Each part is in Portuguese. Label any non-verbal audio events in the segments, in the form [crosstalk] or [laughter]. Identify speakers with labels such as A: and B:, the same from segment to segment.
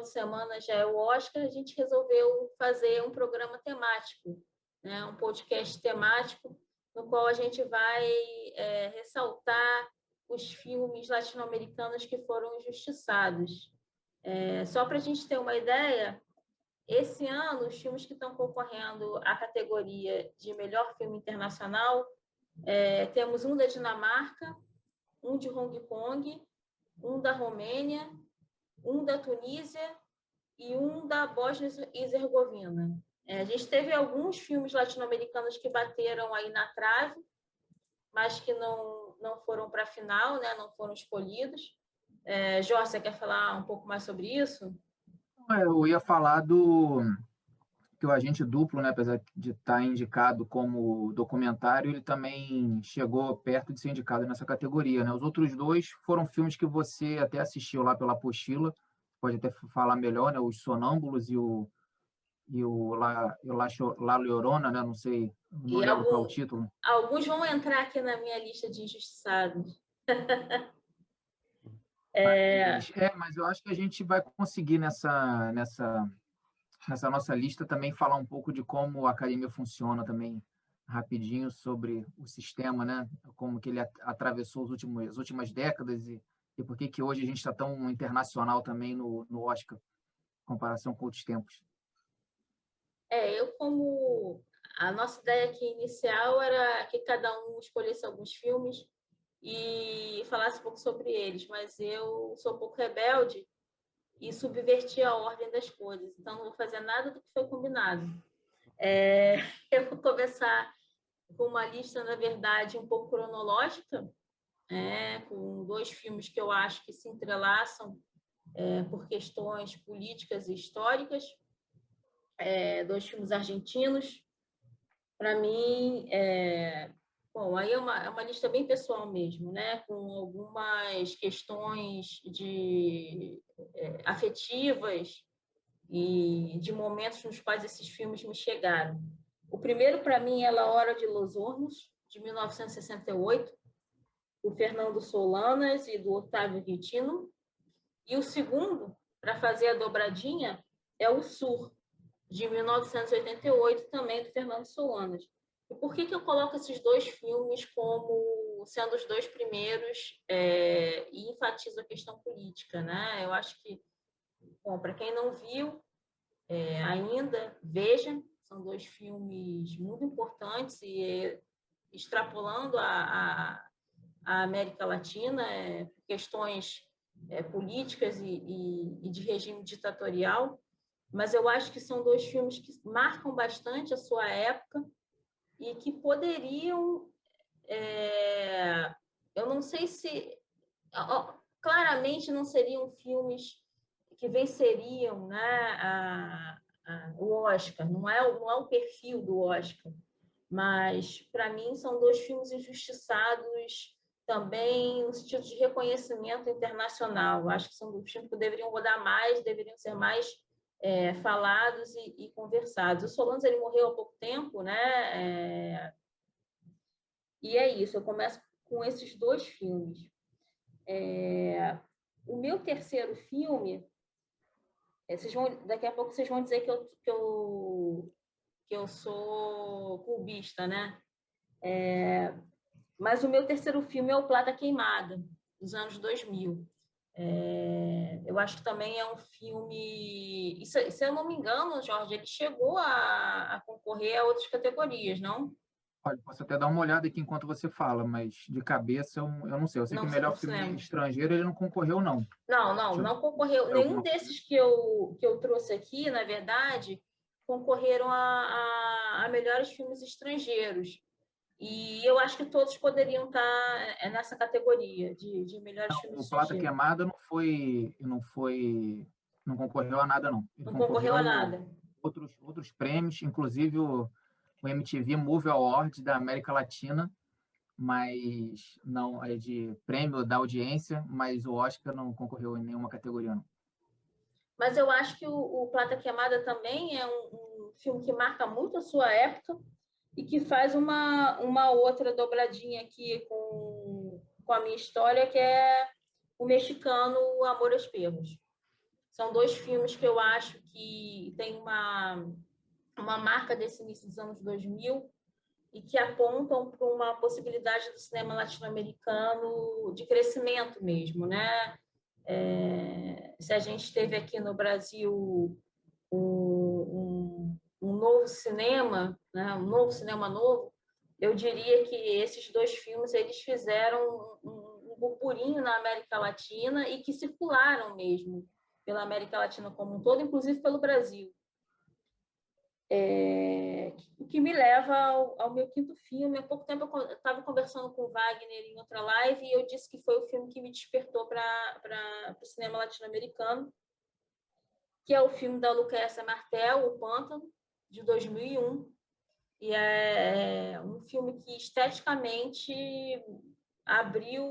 A: de semana já é o Oscar, a gente resolveu fazer um programa temático, né? um podcast temático, no qual a gente vai é, ressaltar os filmes latino-americanos que foram injustiçados. É, só para a gente ter uma ideia, esse ano, os filmes que estão concorrendo à categoria de melhor filme internacional, é, temos um da Dinamarca, um de Hong Kong, um da Romênia, um da Tunísia e um da Bósnia e Herzegovina. É, a gente teve alguns filmes latino-americanos que bateram aí na trave, mas que não, não foram para a final, né? não foram escolhidos. É, Jorge, você quer falar um pouco mais sobre isso?
B: Eu ia falar do que o agente duplo, né, apesar de estar tá indicado como documentário, ele também chegou perto de ser indicado nessa categoria. Né? Os outros dois foram filmes que você até assistiu lá pela apostila, pode até falar melhor, né? Os Sonâmbulos e o e o La, La, La Llorona, né? Não sei, não lembro qual é o título.
A: Alguns vão entrar aqui na minha lista de injustiçados. [laughs]
B: é... Mas, é, mas eu acho que a gente vai conseguir nessa, nessa, nessa nossa lista também falar um pouco de como a academia funciona também rapidinho sobre o sistema, né? Como que ele atravessou os últimos, as últimas décadas e, e por que que hoje a gente está tão internacional também no, no Oscar, em comparação com outros tempos.
A: É, eu como a nossa ideia aqui inicial era que cada um escolhesse alguns filmes e falasse um pouco sobre eles, mas eu sou um pouco rebelde e subverti a ordem das coisas, então não vou fazer nada do que foi combinado. É, [laughs] eu vou começar com uma lista, na verdade, um pouco cronológica, é, com dois filmes que eu acho que se entrelaçam é, por questões políticas e históricas é, dois filmes argentinos. Para mim, é, bom, aí é uma, é uma lista bem pessoal mesmo, né? com algumas questões de é, afetivas e de momentos nos quais esses filmes me chegaram. O primeiro, para mim, é La Hora de Los Hornos, de 1968, do Fernando Solanas e do Otávio Guitino. E o segundo, para fazer a dobradinha, é O Sur, de 1988, também do Fernando Solanas. E por que, que eu coloco esses dois filmes como sendo os dois primeiros é, e enfatizo a questão política? Né? Eu acho que, bom, para quem não viu é, ainda, veja, são dois filmes muito importantes e é, extrapolando a, a, a, América Latina, é, questões é, políticas e, e, e de regime ditatorial mas eu acho que são dois filmes que marcam bastante a sua época e que poderiam. É, eu não sei se. Ó, claramente não seriam filmes que venceriam né, a, a, o Oscar, não é, não é o perfil do Oscar, mas para mim são dois filmes injustiçados também no sentido de reconhecimento internacional. Acho que são dois filmes que deveriam rodar mais, deveriam ser mais é, falados e, e, conversados. O Solans ele morreu há pouco tempo, né? É, e é isso. Eu começo com esses dois filmes. É, o meu terceiro filme, é, vocês vão, daqui a pouco vocês vão dizer que eu, que eu, que eu sou clubista, né? É, mas o meu terceiro filme é o Plata Queimada, dos anos 2000. É, eu acho que também é um filme. Se, se eu não me engano, Jorge, ele chegou a, a, concorrer a outras categorias, não?
B: Olha, posso até dar uma olhada aqui enquanto você fala, mas de cabeça eu, eu não sei. Eu sei não que o melhor filme estrangeiro ele não concorreu, não.
A: Não, não, não concorreu. Nenhum desses que eu, que eu trouxe aqui, na verdade, concorreram a, a, a melhores filmes estrangeiros. E eu acho que todos poderiam estar é, nessa categoria de, de melhores não, filmes.
B: O Plata Queimada não foi, não foi, não concorreu a nada não.
A: Ele não concorreu a nada.
B: Outros outros prêmios, inclusive o, o MTV Movie Awards da América Latina, mas não é de prêmio da audiência, mas o Oscar não concorreu em nenhuma categoria não.
A: Mas eu acho que o, o Plata Queimada também é um, um filme que marca muito a sua época e que faz uma, uma outra dobradinha aqui com, com a minha história, que é o mexicano Amores Perros. São dois filmes que eu acho que tem uma, uma marca desse início dos anos 2000 e que apontam para uma possibilidade do cinema latino-americano de crescimento mesmo, né? É, se a gente teve aqui no Brasil um, um, novo cinema, né? um novo cinema novo, eu diria que esses dois filmes eles fizeram um, um burburinho na América Latina e que circularam mesmo pela América Latina como um todo, inclusive pelo Brasil. É, o que me leva ao, ao, meu quinto filme. Há pouco tempo eu estava conversando com o Wagner em outra live e eu disse que foi o filme que me despertou para o cinema latino-americano, que é o filme da Lucrécia Martel, O Pântano, de 2001. E é um filme que esteticamente abriu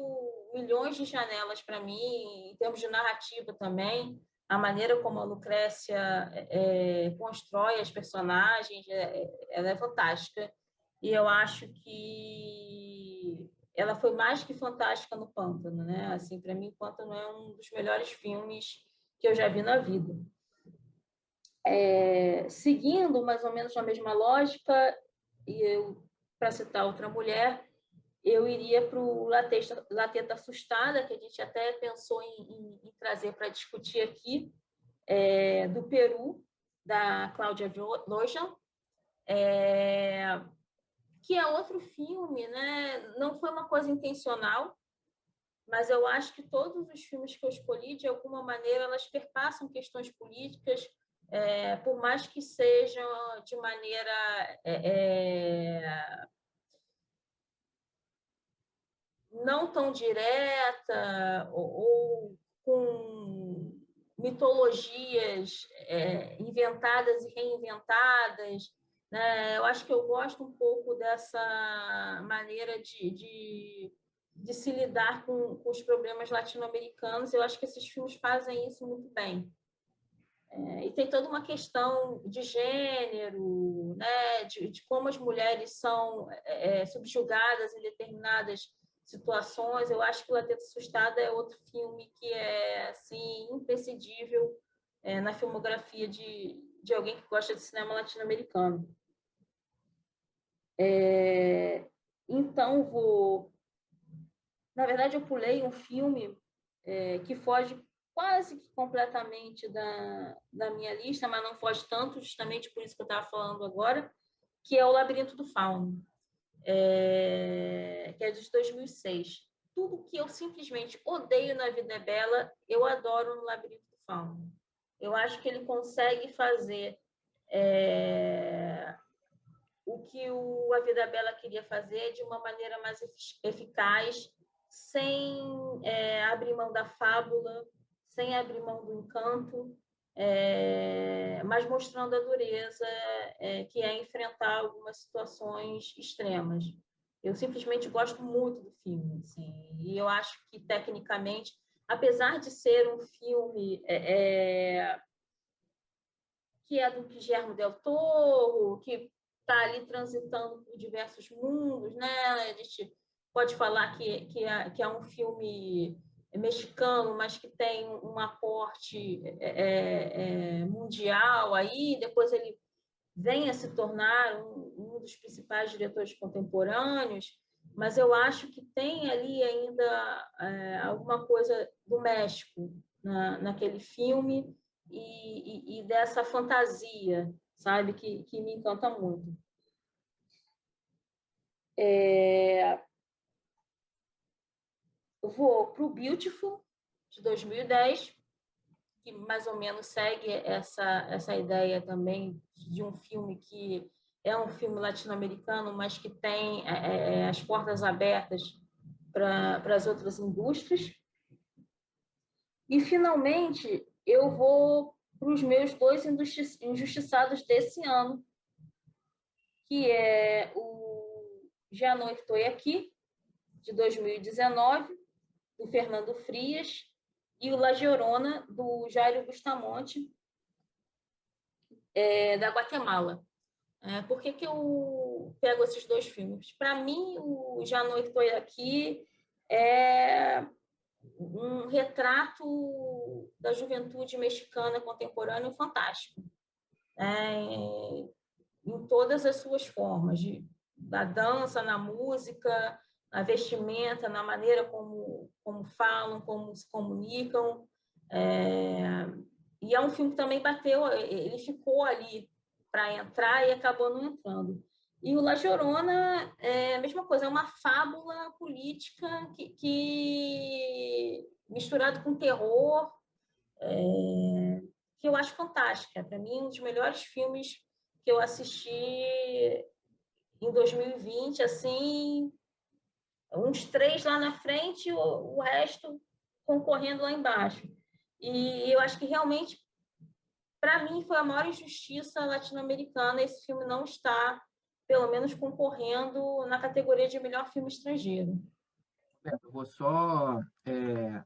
A: milhões de janelas para mim, em termos de narrativa também a maneira como a Lucrécia é, é, constrói as personagens, é, ela é fantástica. E eu acho que ela foi mais que fantástica no Pântano, né? Assim, para mim, o Pântano é um dos melhores filmes que eu já vi na vida. É, seguindo mais ou menos a mesma lógica, e eu, para citar outra mulher, eu iria para o Lateta Assustada, que a gente até pensou em, em, em trazer para discutir aqui, é, do Peru, da Cláudia Lojan, é, que é outro filme, né? não foi uma coisa intencional, mas eu acho que todos os filmes que eu escolhi, de alguma maneira, elas perpassam questões políticas, é, por mais que sejam de maneira é, é não tão direta ou, ou com mitologias é, inventadas e reinventadas. Né? Eu acho que eu gosto um pouco dessa maneira de, de, de se lidar com, com os problemas latino-americanos. Eu acho que esses filmes fazem isso muito bem. É, e tem toda uma questão de gênero, né? de, de como as mulheres são é, subjugadas em determinadas situações. Eu acho que Lateta Assustada é outro filme que é assim imprescindível é, na filmografia de, de alguém que gosta de cinema latino-americano. É, então, vou. Na verdade, eu pulei um filme é, que foge quase que completamente da, da minha lista, mas não foge tanto, justamente por isso que eu estava falando agora, que é O Labirinto do Fauno é, que é de 2006. Tudo que eu simplesmente odeio na Vida é Bela, eu adoro no Labirinto do Fauno. Eu acho que ele consegue fazer é, o que o A Vida é Bela queria fazer de uma maneira mais eficaz, sem é, abrir mão da fábula, sem abrir mão do encanto, é, mas mostrando a dureza é, que é enfrentar algumas situações extremas. Eu simplesmente gosto muito do filme, assim, e eu acho que tecnicamente, apesar de ser um filme é, é que é do Guillermo del Toro, que está ali transitando por diversos mundos, né? A gente pode falar que, que, é, que é um filme mexicano, mas que tem um aporte é, é, é, mundial aí, depois ele vem a se tornar um, um, dos principais diretores contemporâneos, mas eu acho que tem ali ainda é, alguma coisa do México na, naquele filme e, e, e, dessa fantasia, sabe, que, que me encanta muito. É, vou para o Beautiful, de 2010, que mais ou menos segue essa, essa ideia também de um filme que é um filme latino-americano, mas que tem é, é, é as portas abertas para as outras indústrias. E, finalmente, eu vou para os meus dois injustiçados desse ano, que é o Já Não Estou Aqui, de 2019, do Fernando Frias, e o La Llorona, do Jairo Bustamonte, é, da Guatemala. É, por que, que eu pego esses dois filmes? Para mim, o Já Não Estou Aqui é um retrato da juventude mexicana contemporânea fantástico. É, em todas as suas formas, de, da dança, na música, na vestimenta, na maneira como, como falam, como se comunicam. É, e é um filme que também bateu, ele ficou ali para entrar e acabou não entrando. E o La Llorona é a mesma coisa, é uma fábula política que, que misturado com terror, é, que eu acho fantástica. Para mim, um dos melhores filmes que eu assisti em 2020, assim, uns três lá na frente, o, o resto concorrendo lá embaixo. E eu acho que realmente, para mim, foi a maior injustiça latino-americana esse filme não estar, pelo menos, concorrendo na categoria de melhor filme estrangeiro.
B: Eu vou só é,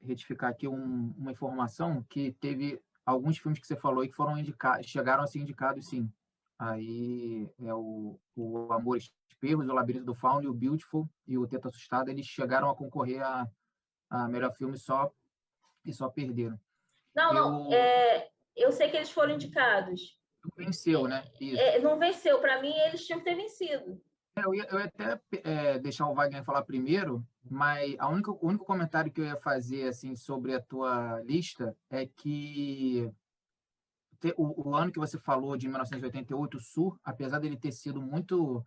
B: retificar aqui um, uma informação que teve alguns filmes que você falou e que foram indicados, chegaram a ser indicados, sim. Aí é o, o Amores Perros, o Labirinto do Fauno e o Beautiful e o Teto Assustado, eles chegaram a concorrer a, a melhor filme só e só perderam.
A: Não, não. É, eu sei que eles foram indicados.
B: Venceu, né?
A: É, não venceu. Para mim, eles tinham que ter vencido.
B: É, eu, ia, eu ia até é, deixar o Wagner falar primeiro, mas a única, o único comentário que eu ia fazer assim sobre a tua lista é que o, o ano que você falou de 1988, o Sur, apesar dele ter sido muito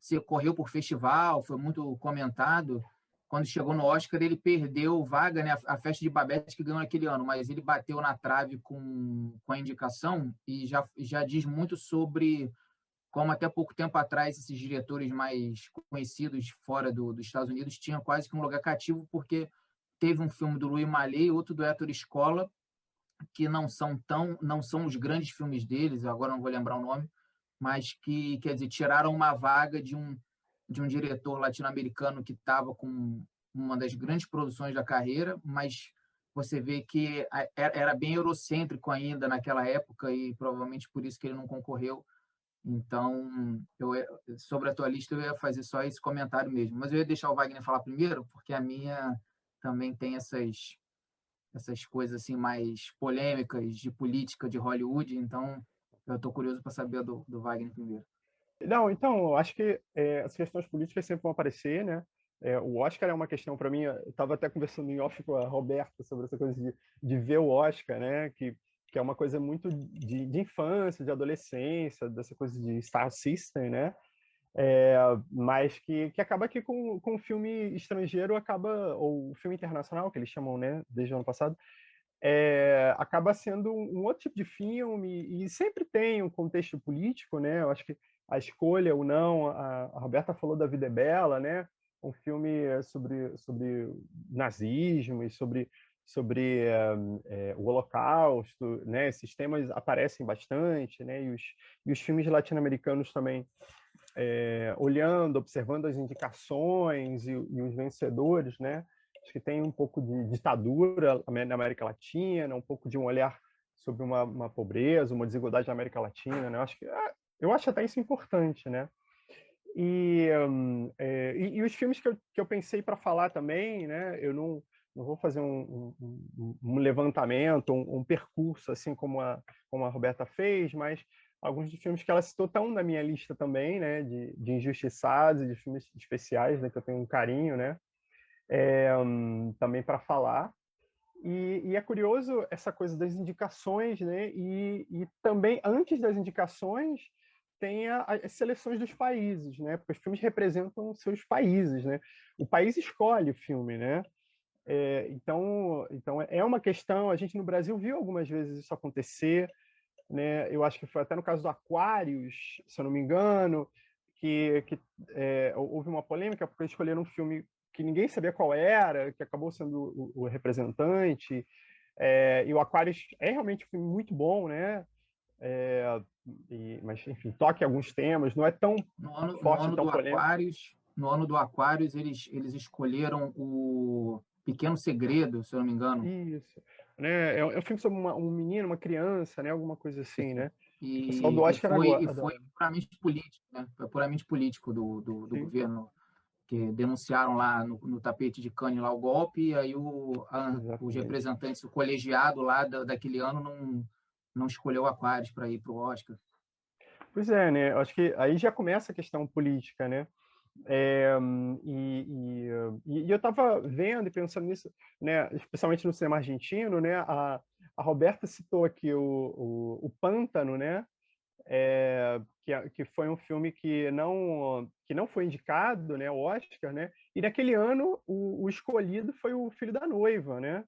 B: se correu por festival, foi muito comentado, quando chegou no Oscar, ele perdeu vaga, né? A festa de Babette que ganhou naquele ano, mas ele bateu na trave com, com a indicação e já, já diz muito sobre como até pouco tempo atrás esses diretores mais conhecidos fora do, dos Estados Unidos tinham quase que um lugar cativo, porque teve um filme do Louis Malle e outro do Héctor Escola, que não são tão não são os grandes filmes deles, agora não vou lembrar o nome, mas que quer dizer tiraram uma vaga de um de um diretor latino-americano que estava com uma das grandes produções da carreira, mas você vê que era bem eurocêntrico ainda naquela época e provavelmente por isso que ele não concorreu. Então, eu, sobre a tua lista, eu ia fazer só esse comentário mesmo. Mas eu ia deixar o Wagner falar primeiro, porque a minha também tem essas, essas coisas assim mais polêmicas de política de Hollywood. Então, eu estou curioso para saber do, do Wagner primeiro.
C: Não, então, acho que é, as questões políticas sempre vão aparecer, né? É, o Oscar é uma questão para mim. Eu estava até conversando em off com a Roberta sobre essa coisa de, de ver o Oscar, né? Que, que é uma coisa muito de, de infância, de adolescência, dessa coisa de Star System, né? É, mas que, que acaba que com, com o filme estrangeiro acaba ou o filme internacional que eles chamam, né? Desde o ano passado, é, acaba sendo um outro tipo de filme e sempre tem um contexto político, né? Eu acho que a escolha ou não, a, a Roberta falou da Vida é Bela, né? Um filme sobre, sobre nazismo e sobre, sobre é, o Holocausto, né? Esses temas aparecem bastante, né? E os, e os filmes latino-americanos também é, olhando, observando as indicações e, e, os vencedores, né? Acho que tem um pouco de ditadura na América Latina, um pouco de um olhar sobre uma, uma pobreza, uma desigualdade na América Latina, né? Acho que ah, eu acho até isso importante, né? E, um, é, e, e, os filmes que eu, que eu pensei para falar também, né? Eu não, não vou fazer um, um, um levantamento, um, percurso assim como a, como a Roberta fez, mas alguns dos filmes que ela citou estão na minha lista também, né? De, de injustiçados de filmes especiais, né? Que eu tenho um carinho, né? É, também para falar. E, e, é curioso essa coisa das indicações, né? E, e também antes das indicações tem a, as seleções dos países, né? Porque os filmes representam seus países, né? O país escolhe o filme, né? É, então, então é uma questão. A gente no Brasil viu algumas vezes isso acontecer, né? Eu acho que foi até no caso do Aquários, se eu não me engano, que, que é, houve uma polêmica porque escolheram um filme que ninguém sabia qual era, que acabou sendo o, o representante. É, e o Aquários é realmente um filme muito bom, né? É, e, mas, enfim, toque alguns temas, não é tão
B: no ano, forte, no ano do Aquários, No ano do Aquários, eles, eles escolheram o Pequeno Segredo, se eu não me engano.
C: Isso. Né? É, é um filme sobre uma, um menino, uma criança, né? alguma coisa assim, né?
B: E, o do Oscar e foi, agora, e foi puramente político, né? Foi puramente político do, do, do governo que denunciaram lá no, no, tapete de Cannes lá o golpe, e aí o, a, os representantes, o colegiado lá da, daquele ano não, não escolheu Aquarius para ir para o Oscar.
C: Pois é, né? Acho que aí já começa a questão política, né? É, e, e, e, eu estava vendo e pensando nisso, né, especialmente no cinema argentino, né, a, a Roberta citou aqui o, o, o Pântano, né, é, que, que foi um filme que não que não foi indicado, né, Oscar, né, e naquele ano o, o escolhido foi o Filho da Noiva, né,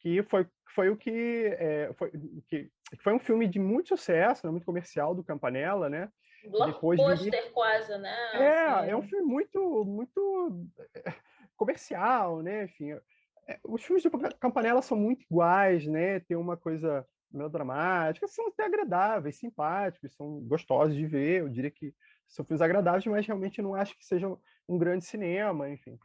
C: que foi, foi o que, é, foi, que foi um filme de muito sucesso, né, muito comercial do Campanella, né,
A: blockbuster quase, né?
C: É, assim. é um filme muito, muito eh, comercial, né? Enfim, é, os filmes de Campanella são muito iguais, né? Tem uma coisa melodramática, são até agradáveis, simpáticos, são gostosos de ver. Eu diria que são filmes agradáveis, mas realmente não acho que sejam um grande cinema, enfim,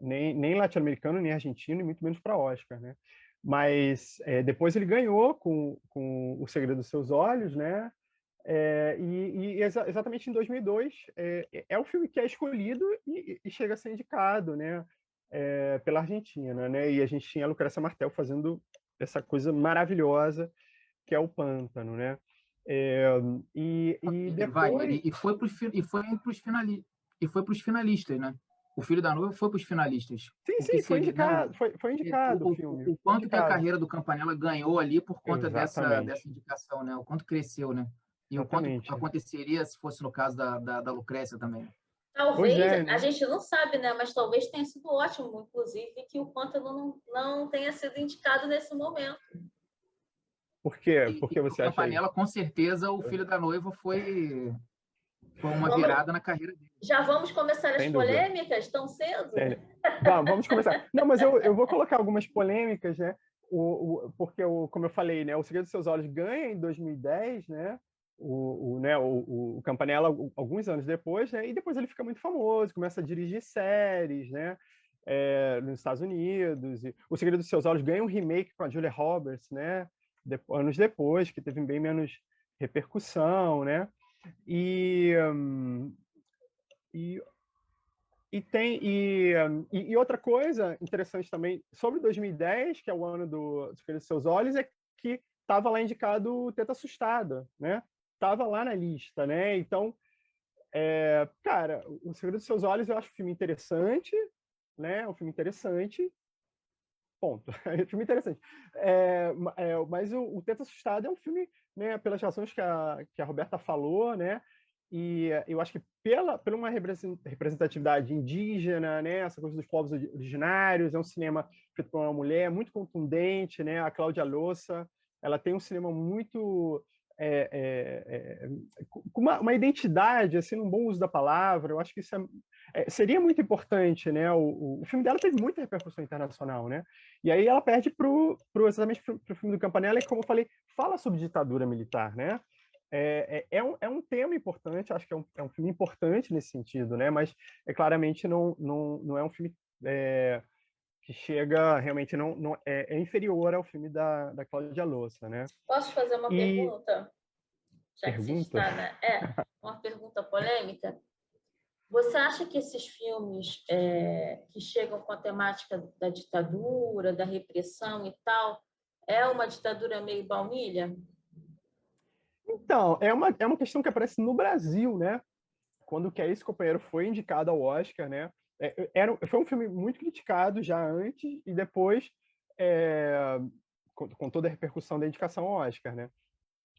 C: nem, nem latino-americano, nem argentino, e muito menos para Oscar, né? Mas é, depois ele ganhou com, com O Segredo dos Seus Olhos, né? É, e, e exa exatamente em 2002 é, é, o filme que é escolhido e, e chega a ser indicado, né, é, pela Argentina, né? E a gente tinha a Lucrécia Martel fazendo essa coisa maravilhosa que é o Pântano, né? É, e, e depois
B: Vai, e, foi para os finalistas e foi para os finalistas, né? O Filho da Noiva foi para os finalistas.
C: Sim, sim, foi indicado, foi, foi indicado o, o filme.
B: O, quanto que a carreira do Campanella ganhou ali por conta dessa, dessa indicação, né? O quanto cresceu, né? E o quanto aconteceria se fosse no caso da, da, da Lucrécia também.
A: Talvez, é, né? a gente não sabe, né? Mas talvez tenha sido ótimo, inclusive, que o Pântano não, não tenha sido indicado nesse momento.
C: Por quê? Por que você acha
B: panela, com certeza, o filho da noiva foi, foi uma vamos, virada na carreira dele.
A: Já vamos começar as Sem polêmicas tão cedo?
C: É. Vamos, vamos começar. Não, mas eu, eu vou colocar algumas polêmicas, né? O, o, porque, o, como eu falei, né, O Segredo dos Seus Olhos ganha em 2010, né? O, o, né, o, o Campanella alguns anos depois, né, e depois ele fica muito famoso, começa a dirigir séries, né, é, nos Estados Unidos. E o Segredo dos Seus Olhos ganha um remake com a Julia Roberts, né, de, anos depois, que teve bem menos repercussão, né, e, um, e e tem e, e, e, outra coisa interessante também sobre 2010, que é o ano do Segredo dos Seus Olhos, é que estava lá indicado Teta Assustada, né? Estava lá na lista, né? Então, é, cara, O Segredo dos Seus Olhos eu acho um filme interessante, né? Um filme interessante. Ponto. [laughs] É um filme interessante. É, é, mas o, o Assustado é um filme, né, pelas razões que a, que a Roberta falou, né? E eu acho que pela, pela uma representatividade indígena, né, essa coisa dos povos originários, é um cinema feito por uma mulher muito contundente, né, a Cláudia Louça, ela tem um cinema muito é, é, é, com uma, uma, identidade, assim, um bom uso da palavra. Eu acho que isso é, seria muito importante, né? O, o, filme dela teve muita repercussão internacional, né? E aí ela perde pro, pro exatamente para o filme do Campanella, que, como eu falei, fala sobre ditadura militar, né? É, é, é, um, é um tema importante, acho que é um, é um filme importante nesse sentido, né? Mas é claramente não, não, não é um filme é, que chega realmente não, não é, é, inferior ao filme da, da Cláudia Louça, né?
A: Posso fazer uma e... pergunta? Já pergunta? Está, né? É, uma pergunta polêmica. Você acha que esses filmes é, que chegam com a temática da ditadura, da repressão e tal, é uma ditadura meio baunilha?
C: Então, é uma, é uma questão que aparece no Brasil, né? Quando o Que é Esse Companheiro foi indicado ao Oscar, né? É, era, foi um filme muito criticado já antes e depois, é, com, com, toda a repercussão da indicação ao Oscar, né?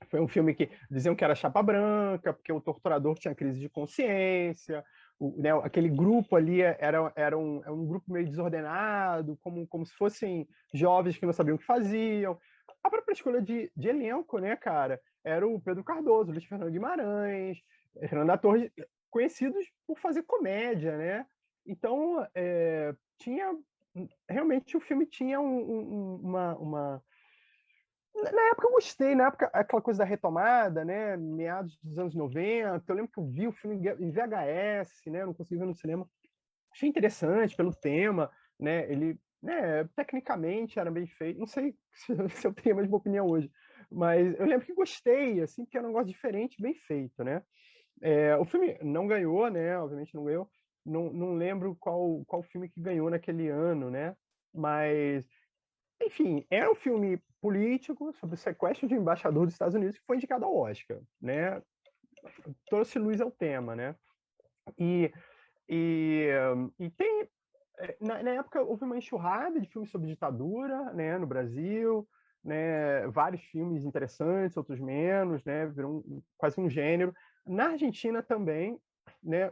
C: Foi um filme que diziam que era chapa branca, porque o torturador tinha crise de consciência, o, né, aquele grupo ali era, era, um, era é um grupo meio desordenado, como, como se fossem jovens que não sabiam o que faziam. A própria escolha de, de elenco, né, cara, era o Pedro Cardoso, o Luiz Fernando Guimarães, Fernanda Torres, conhecidos por fazer comédia, né? Então, é, tinha realmente o filme tinha um, um, uma, uma, na época eu gostei, na época aquela coisa da retomada, né, meados dos anos 90, eu lembro que eu vi o filme em VHS, né, não consegui ver no cinema. Achei interessante pelo tema, né, ele, né, tecnicamente era bem feito. Não sei [laughs] se eu tenho a mesma opinião hoje, mas eu lembro que gostei, assim, porque era um negócio diferente, bem feito, né. É, o filme não ganhou, né, obviamente não ganhou, não, não lembro qual, qual filme que ganhou naquele ano, né? Mas, enfim, era um filme político sobre o sequestro de um embaixador dos Estados Unidos que foi indicado ao Oscar, né? Trouxe luz ao tema, né? E, e, e tem... Eh, na, na época houve uma enxurrada de filmes sobre ditadura, né, no Brasil, né, vários filmes interessantes, outros menos, né, virou um, quase um gênero. Na Argentina também, né,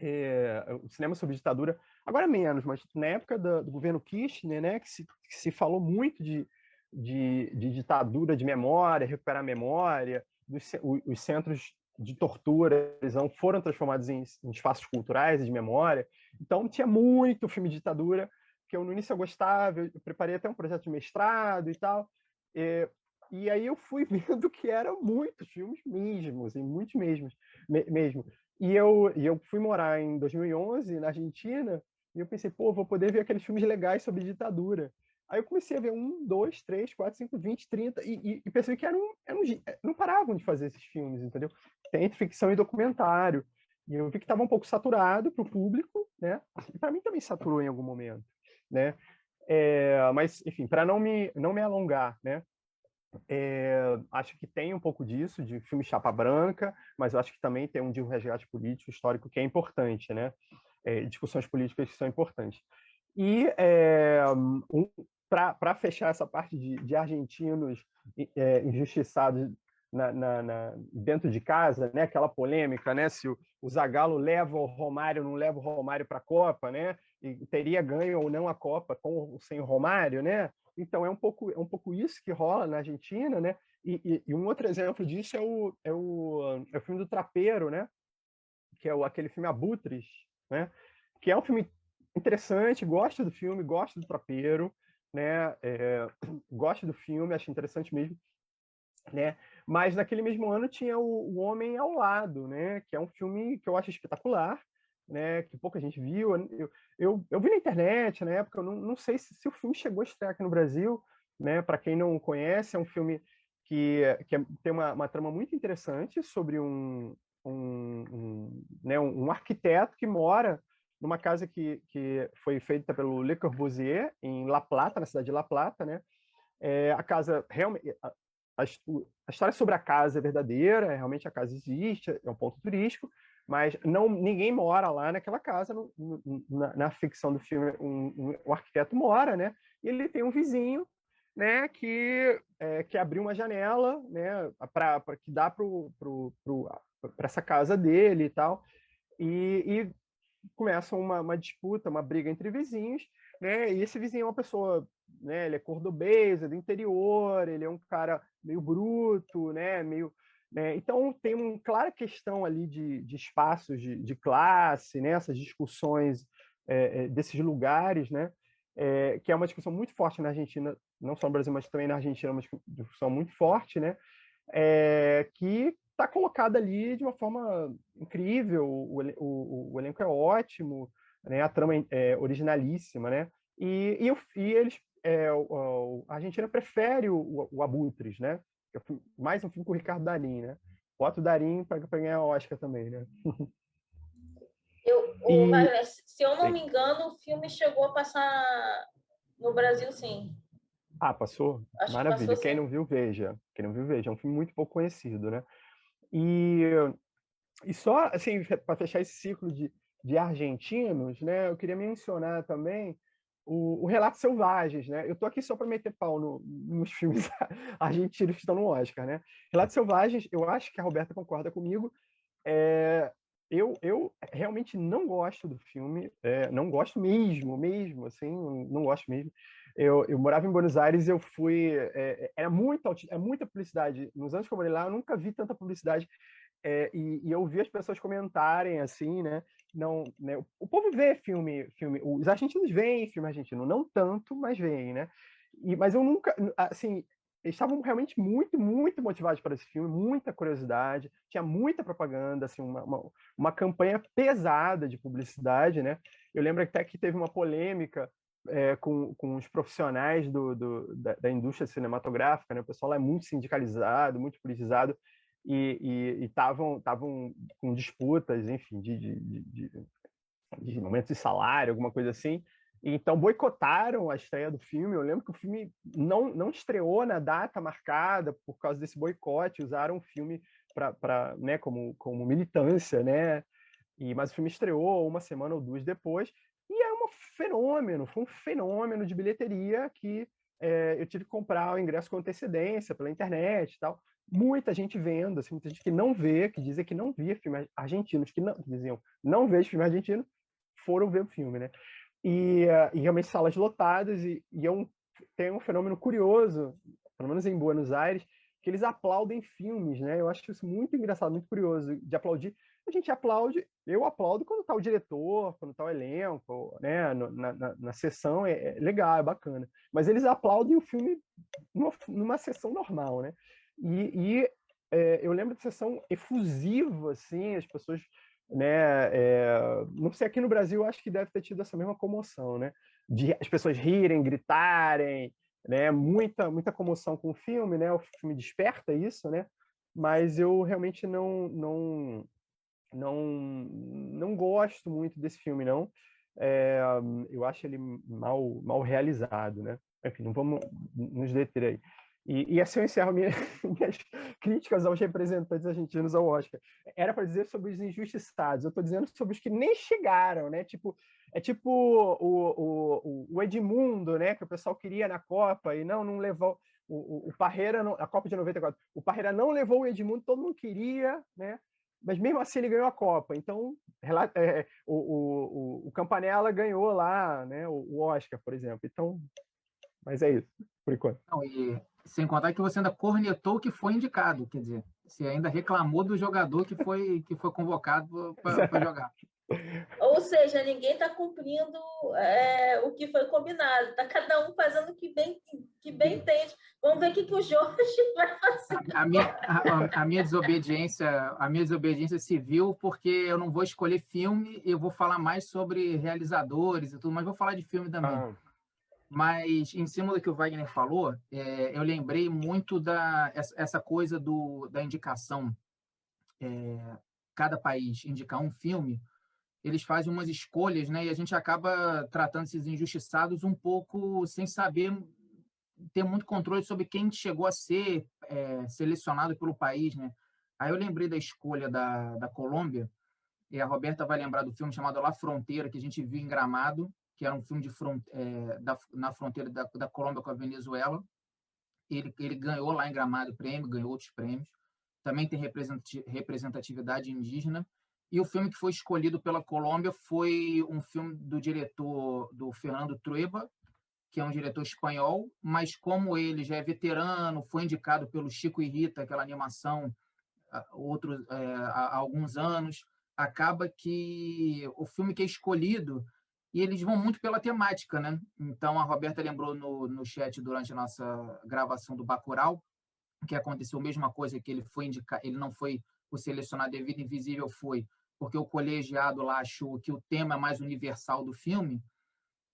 C: é, o cinema sobre ditadura, agora menos, mas na época do, do governo Kirchner, né, que se, que se falou muito de, de, de, ditadura de memória, recuperar a memória, dos, os centros de tortura não foram transformados em, em espaços culturais de memória, então tinha muito filme de ditadura, que eu no início eu gostava, eu preparei até um projeto de mestrado e tal, e, e aí eu fui [laughs] vendo que eram muitos filmes mesmo, assim, muitos mesmos, me, mesmo. E eu, e eu fui morar em 2011 na Argentina e eu pensei, pô, vou poder ver aqueles filmes legais sobre ditadura. Aí eu comecei a ver um, dois, três, quatro, cinco, vinte, trinta, e, e percebi que eram, eram, não paravam de fazer esses filmes, entendeu? Tem entre ficção e documentário. E eu vi que estava um pouco saturado para o público, né? E para mim também saturou em algum momento né? É, mas, enfim, para não me, não me alongar, né? É, acho que tem um pouco disso, de filme chapa branca, mas acho que também tem um de um resgate político histórico que é importante, né? É, discussões políticas que são importantes. E é, um, para fechar essa parte de, de argentinos injustiçados na, na, na, dentro de casa, né? Aquela polêmica, né? Se o, o Zagallo leva o Romário, não leva o Romário para a Copa, né? E teria ganho ou não a Copa com ou sem o Romário, né? Então é um pouco é um pouco isso que rola na Argentina, né? E, e, e um outro exemplo disso é o, é o, é o filme do Trapeiro, né? Que é o, aquele filme Abutres, né? Que é um filme interessante, gosto do filme, gosto do Trapeiro, né? É, [clears throat] gosto do filme, acho interessante mesmo né? Mas naquele mesmo ano tinha o, o, Homem ao Lado, né? Que é um filme que eu acho espetacular, né? Que pouca gente viu. Eu, eu, eu vi na internet na época, eu não, não sei se, se o filme chegou a estrear aqui no Brasil, né? Para quem não conhece, é um filme que, que é, tem uma, uma trama muito interessante sobre um, um, um, né, um, arquiteto que mora numa casa que, que foi feita pelo Le Corbusier em La Plata, na cidade de La Plata, né? É, a casa realmente a, a história sobre a casa é verdadeira, realmente a casa existe, é um ponto turístico, mas não ninguém mora lá naquela casa. No, na, na, ficção do filme, um, um, um, arquiteto mora, né? E ele tem um vizinho, né? Que é, que abriu uma janela, né? Para que dá para essa casa dele e tal. E, e começa uma, uma disputa, uma briga entre vizinhos, né? E esse vizinho é uma pessoa, né? Ele é cordobês, é do interior, ele é um cara meio bruto, né? Meio, né? Então tem uma clara questão ali de, de espaços de, de classe, né? Essas discussões é, desses lugares, né? É, que é uma discussão muito forte na Argentina, não só no Brasil, mas também na Argentina, uma discussão muito forte, né? É, que está colocada ali de uma forma incrível, o, o, o elenco é ótimo, né? A trama é originalíssima, né? E, e, e eles, é, o, a Argentina prefere o, o Abutres, né? É mais um filme com o Ricardo Darim, né? Bota o Darim para ganhar Oscar também, né?
A: Eu, e... Se eu não sim. me engano, o filme chegou a passar no Brasil, sim.
C: Ah, passou? Acho Maravilha. Passou, Quem sim. não viu, veja. Quem não viu, veja. É um filme muito pouco conhecido, né? E, e só, assim, para fechar esse ciclo de, de argentinos, né, eu queria mencionar também o, o Relatos Selvagens, né? Eu tô aqui só para meter pau no, nos filmes [laughs] argentinos que estão no Oscar, né? Relatos Selvagens, eu acho que a Roberta concorda comigo. É, eu, eu realmente não gosto do filme, é, não gosto mesmo, mesmo, assim, não gosto mesmo. Eu, eu morava em Buenos Aires, eu fui, é, era muita, é muita publicidade. Nos anos que eu morei lá, eu nunca vi tanta publicidade é, e, e, eu vi as pessoas comentarem assim, né? Não, né? O povo vê filme, filme, os argentinos veem filme argentino, não tanto, mas veem, né? E, mas eu nunca, assim, eles estavam realmente muito, muito motivados para esse filme, muita curiosidade, tinha muita propaganda, assim, uma, uma, uma campanha pesada de publicidade, né? Eu lembro até que teve uma polêmica é, com, com os profissionais do, do da, da, indústria cinematográfica, né? O pessoal lá é muito sindicalizado, muito politizado, e estavam com disputas, enfim, de, de, de, de aumento de salário, alguma coisa assim. Então boicotaram a estreia do filme. Eu lembro que o filme não, não estreou na data marcada por causa desse boicote. Usaram o filme para, né, como, como militância, né? E mas o filme estreou uma semana ou duas depois e é um fenômeno. Foi um fenômeno de bilheteria que é, eu tive que comprar o ingresso com antecedência pela internet e tal. Muita gente vendo, assim, muita gente que não vê, que dizia que não via filmes argentinos, que não que diziam não vejo filme argentino, foram ver o filme, né? E, uh, e realmente salas lotadas, e, e é um, tem um fenômeno curioso, pelo menos em Buenos Aires, que eles aplaudem filmes, né? Eu acho isso muito engraçado, muito curioso de aplaudir. A gente aplaude, eu aplaudo quando está o diretor, quando está o elenco, né? Na, na, na sessão é, é, legal, é bacana. Mas eles aplaudem o filme numa, numa sessão normal, né? E, e é, eu lembro de sessão efusiva, assim, as pessoas né? É, não sei, aqui no Brasil acho que deve ter tido essa mesma comoção, né? De as pessoas rirem, gritarem, né? Muita, muita comoção com o filme, né? O filme desperta isso, né? Mas eu realmente não, não, não, não gosto muito desse filme, não. É, eu acho ele mal, mal realizado, né? Enfim, não vamos nos deter aí. E, e assim eu encerro minha, [laughs] minhas críticas aos representantes argentinos ao Oscar. Era para dizer sobre os injustiçados, eu estou dizendo sobre os que nem chegaram, né? Tipo, é tipo o, o, o Edmundo, né? Que o pessoal queria na Copa e não, não levou. O, o, Parreira, não, a Copa de 94, o Parreira não levou o Edmundo, todo mundo queria, né? Mas mesmo assim ele ganhou a Copa. Então, é, o, o, o Campanella ganhou lá, né? O, o Oscar, por exemplo. Então, mas é isso, por enquanto.
B: Não, e sem contar que você ainda cornetou o que foi indicado, quer dizer, você ainda reclamou do jogador que foi, que foi convocado para [laughs] jogar.
A: Ou seja, ninguém está cumprindo é, o que foi combinado. Está cada um fazendo o que bem, que bem entende. Vamos ver o que, que o Jorge [laughs] vai fazer.
B: A, a minha, a, a, minha desobediência, a minha desobediência civil, porque eu não vou escolher filme, eu vou falar mais sobre realizadores e tudo, mas vou falar de filme também. Ah. Mas, em cima do que o Wagner falou, é, eu lembrei muito da essa coisa do, da indicação. É, cada país indicar um filme, eles fazem umas escolhas, né? E a gente acaba tratando esses injustiçados um pouco sem saber ter muito controle sobre quem chegou a ser é, selecionado pelo país, né? Aí eu lembrei da escolha da, da Colômbia, e a Roberta vai lembrar do filme chamado La Fronteira, que a gente viu em Gramado, que era um filme de front, é, da, na fronteira da, da Colômbia com a Venezuela. Ele, ele ganhou lá em Gramado prêmio, ganhou outros prêmios. Também tem representatividade indígena. E o filme que foi escolhido pela Colômbia foi um filme do diretor, do Fernando Trueba, que é um diretor espanhol, mas como ele já é veterano, foi indicado pelo Chico e Rita, aquela animação, outro, é, há alguns anos, acaba que o filme que é escolhido e eles vão muito pela temática, né? Então, a Roberta lembrou no, no chat durante a nossa gravação do Bacurau que aconteceu a mesma coisa, que ele foi indicar, ele não foi o selecionado de Vida Invisível, foi porque o colegiado lá achou que o tema é mais universal do filme,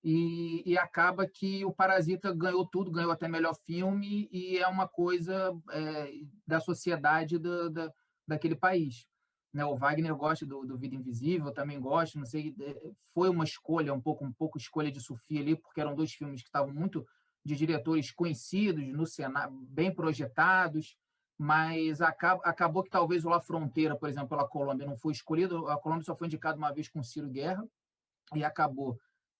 B: e, e, acaba que o Parasita ganhou tudo, ganhou até melhor filme, e é uma coisa é, da sociedade do, da, daquele país né? O Wagner gosta do, do Vida Invisível, também gosta, não sei, é, foi uma escolha, um pouco, um pouco escolha de Sofia ali, porque eram dois filmes que estavam muito de diretores conhecidos, no cenário, bem projetados, mas acaba, acabou que talvez o La Fronteira, por exemplo, pela Colômbia não foi escolhido, a Colômbia só foi indicada uma vez com Ciro Guerra, e acabou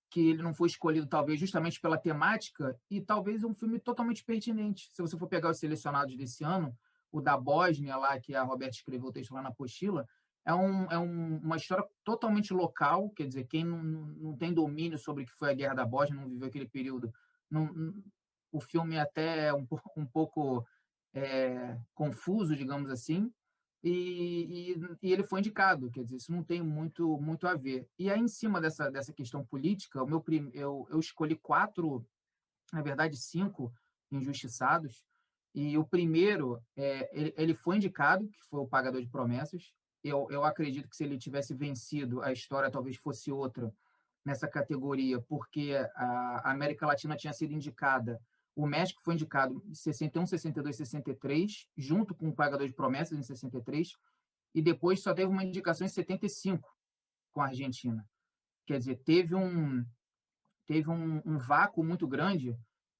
B: que ele não foi escolhido talvez justamente pela temática e talvez um filme totalmente pertinente. Se você for pegar os selecionados desse ano, o da Bósnia, lá, que a Roberta escreveu o texto lá na apostila, é, um, é um, uma história totalmente local, quer dizer, quem não, não tem domínio sobre o que foi a Guerra da Bósnia, não viveu aquele período, não, o filme é até um, um pouco é, confuso, digamos assim, e, e, e, ele foi indicado, quer dizer, isso não tem muito, muito a ver. E aí, em cima dessa, dessa questão política, o meu prim, eu, eu escolhi quatro, na verdade, cinco injustiçados, e o primeiro, é, ele, ele, foi indicado, que foi o Pagador de Promessas. Eu, eu acredito que se ele tivesse vencido, a história talvez fosse outra nessa categoria, porque a América Latina tinha sido indicada. O México foi indicado em 61, 62, 63, junto com o Pagador de Promessas em 63, e depois só teve uma indicação em 75 com a Argentina. Quer dizer, teve um, teve um, um vácuo muito grande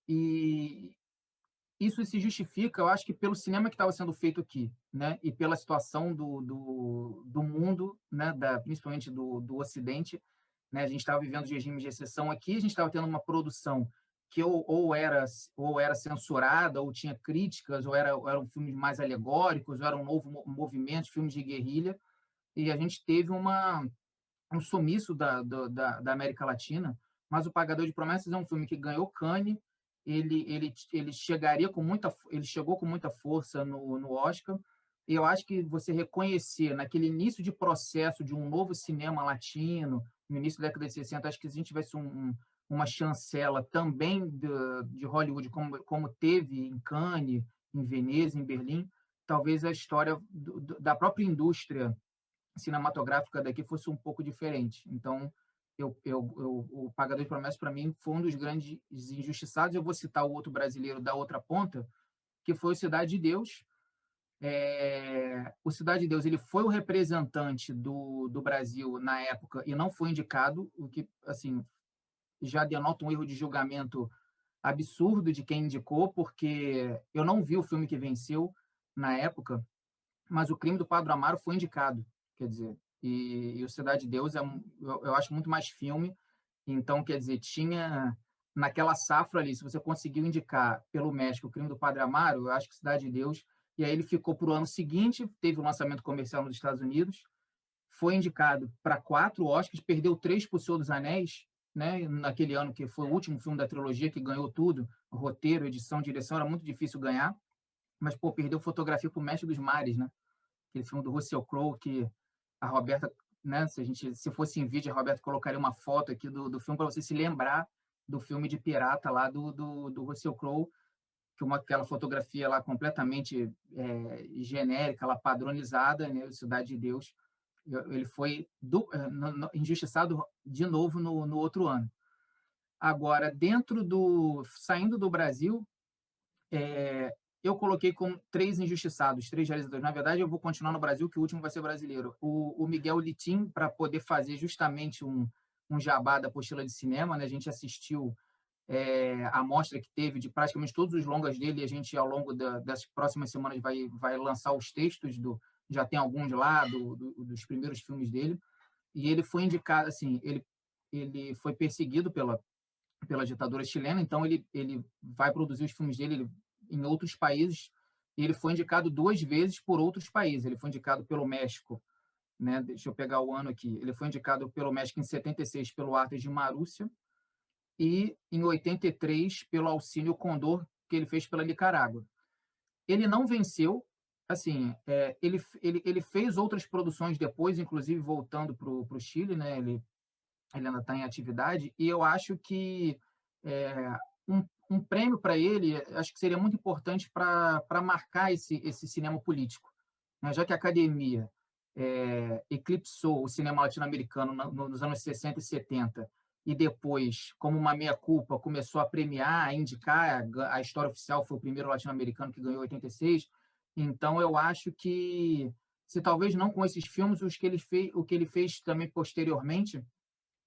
B: e isso se justifica, eu acho que pelo cinema que estava sendo feito aqui, né, e pela situação do, do, do mundo, né, da, principalmente do, do Ocidente, né, a gente estava vivendo regimes de exceção aqui, a gente estava tendo uma produção que ou, ou, era ou era censurada, ou tinha críticas, ou, era, eram filmes mais alegóricos, ou era um novo movimento, filmes de guerrilha, e a gente teve uma um sumiço da, da, da América Latina, mas o Pagador de Promessas é um filme que ganhou Cannes, ele, ele, ele chegaria com muita ele chegou com muita força no, no Oscar. E eu acho que você reconhecer naquele início de processo de um novo cinema latino no início da década de 60 acho que se a gente tivesse um, um, uma chancela também de, de Hollywood como, como teve em Cannes em Veneza em Berlim. Talvez a história do, da própria indústria cinematográfica daqui fosse um pouco diferente. Então eu, eu, eu, o Pagador de Promessas, para mim, foi um dos grandes injustiçados. Eu vou citar o outro brasileiro da outra ponta, que foi o Cidade de Deus. É, o Cidade de Deus ele foi o representante do, do Brasil na época e não foi indicado, o que assim já denota um erro de julgamento absurdo de quem indicou, porque eu não vi o filme que venceu na época, mas o Crime do Padre Amaro foi indicado. Quer dizer, e, e o Cidade de Deus é eu, eu acho muito mais filme. Então quer dizer tinha naquela safra ali se você conseguiu indicar pelo México o crime do Padre Amaro eu acho que Cidade de Deus e aí ele ficou para o ano seguinte teve o um lançamento comercial nos Estados Unidos foi indicado para quatro Oscars perdeu três para o Senhor dos Anéis né naquele ano que foi o último filme da trilogia que ganhou tudo roteiro edição direção era muito difícil ganhar mas pô perdeu fotografia para o Mestre dos Mares né aquele filme do Russell Crowe que a Roberta, né, se a gente se fosse em vídeo, a Roberta colocaria uma foto aqui do, do filme para você se lembrar do filme de pirata lá do, do, do Russell Crowe, que uma aquela fotografia lá completamente é, genérica, lá padronizada, né, Cidade de Deus. Ele foi do, é, no, no, injustiçado de novo no, no outro ano. Agora, dentro do saindo do Brasil, é, eu coloquei com três injustiçados, três realizadores. Na verdade, eu vou continuar no Brasil, que o último vai ser brasileiro. O, o Miguel Litim, para poder fazer justamente um, um jabá da apostila de cinema, né? a gente assistiu é, a mostra que teve de praticamente todos os longas dele, e a gente, ao longo da, das próximas semanas, vai, vai lançar os textos, do, já tem alguns lá, do, do, dos primeiros filmes dele, e ele foi indicado, assim, ele, ele foi perseguido pela, pela ditadura chilena, então ele, ele vai produzir os filmes dele, ele em outros países. E ele foi indicado duas vezes por outros países. Ele foi indicado pelo México, né? Deixa eu pegar o ano aqui. Ele foi indicado pelo México em 76 pelo Artes de Marúcia e em 83 pelo Auxílio Condor que ele fez pela Nicarágua. Ele não venceu, assim, é, ele, ele, ele fez outras produções depois, inclusive voltando para o Chile, né? Ele, ele ainda está em atividade e eu acho que é, um, um prêmio para ele, acho que seria muito importante para marcar esse, esse cinema político. Né? Já que a academia é, eclipsou o cinema latino-americano nos anos 60 e 70, e depois, como uma meia-culpa, começou a premiar, a indicar, a história oficial foi o primeiro latino-americano que ganhou 86. Então, eu acho que, se talvez não com esses filmes, os que ele fez, o que ele fez também posteriormente,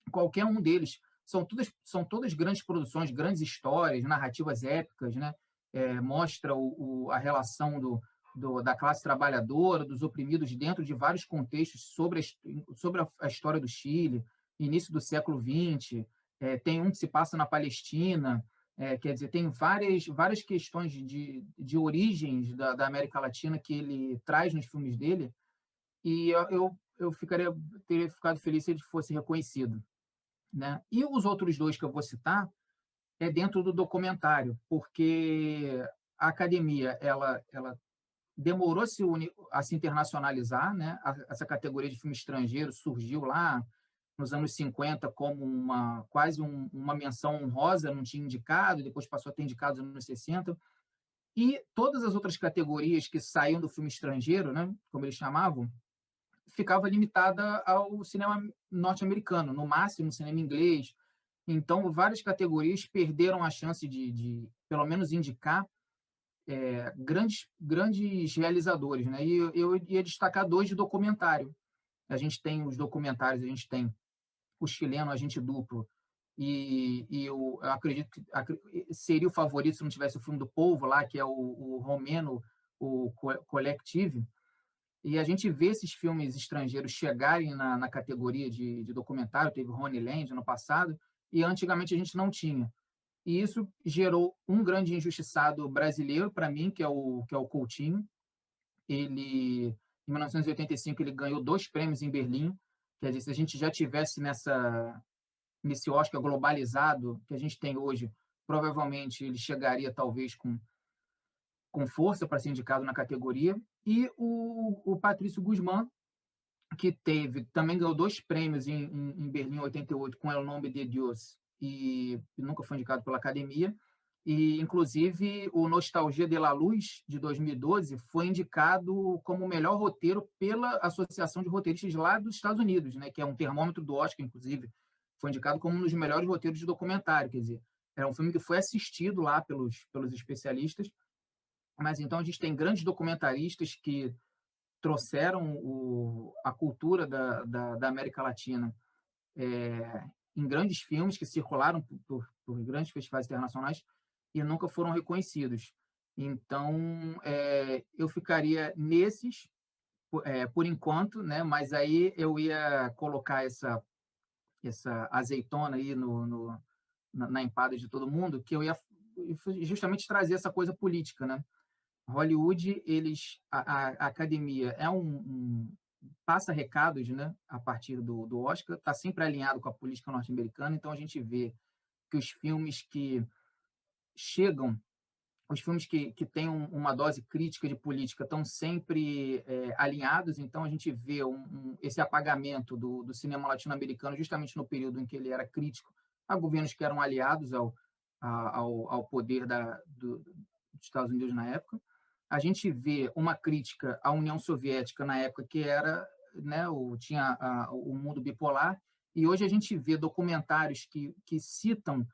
B: qualquer um deles são todas, são todas grandes produções, grandes histórias, narrativas épicas, né? É, mostra o, o, a relação do, do, da classe trabalhadora, dos oprimidos dentro de vários contextos sobre a, sobre a, história do Chile, início do século XX, é, tem um que se passa na Palestina, é, quer dizer, tem várias, várias questões de, de origens da, da, América Latina que ele traz nos filmes dele, e eu, eu ficaria, teria ficado feliz se ele fosse reconhecido. Né? E os outros dois que eu vou citar é dentro do documentário, porque a academia ela, ela demorou -se a se internacionalizar, né? essa categoria de filme estrangeiro surgiu lá nos anos 50 como uma quase um, uma menção honrosa, não tinha indicado, depois passou a ter indicado nos anos 60. E todas as outras categorias que saíam do filme estrangeiro, né, como eles chamavam, ficava limitada ao cinema norte-americano, no máximo cinema inglês. Então, várias categorias perderam a chance de, de pelo menos, indicar é, grandes, grandes realizadores. Né? E eu, ia destacar dois de documentário. A gente tem os documentários, a gente tem o chileno Agente Duplo, e, e eu, eu, acredito que seria o favorito se não tivesse o filme do Povo lá, que é o, o romeno, o Collective, e a gente vê esses filmes estrangeiros chegarem na, na categoria de, de, documentário, teve Ronnie Land no passado, e antigamente a gente não tinha. E isso gerou um grande injustiçado brasileiro para mim, que é o que é o Coutinho. Ele em 1985 ele ganhou dois prêmios em Berlim. Quer dizer, se a gente já tivesse nessa nesse Oscar globalizado que a gente tem hoje, provavelmente ele chegaria talvez com com força para ser indicado na categoria. E o, o Patrício Guzmán, que teve também ganhou dois prêmios em, em, em Berlim em 88 com El Nome de Deus e nunca foi indicado pela academia. E, inclusive, o Nostalgia de la Luz, de 2012, foi indicado como o melhor roteiro pela Associação de Roteiristas lá dos Estados Unidos, né, que é um termômetro do Oscar, inclusive. Foi indicado como um dos melhores roteiros de documentário. Quer dizer, é um filme que foi assistido lá pelos, pelos especialistas. Mas então a gente tem grandes documentaristas que trouxeram o, a cultura da, da, da América Latina é, em grandes filmes que circularam por, por, por, grandes festivais internacionais e nunca foram reconhecidos. Então, é, eu ficaria nesses é, por enquanto, né? Mas aí eu ia colocar essa essa azeitona aí no, no na, na, empada de todo mundo, que eu ia justamente trazer essa coisa política, né? Hollywood, eles a, a, academia é um, um, passa recados né, a partir do, do Oscar, está sempre alinhado com a política norte-americana, então a gente vê que os filmes que chegam, os filmes que, que têm um, uma dose crítica de política estão sempre é, alinhados, então a gente vê um, esse apagamento do, do cinema latino-americano justamente no período em que ele era crítico a governos que eram aliados ao, ao, ao poder da, do, dos Estados Unidos na época a gente vê uma crítica à União Soviética na época que era, né, o, tinha a, o mundo bipolar, e hoje a gente vê documentários que, que citam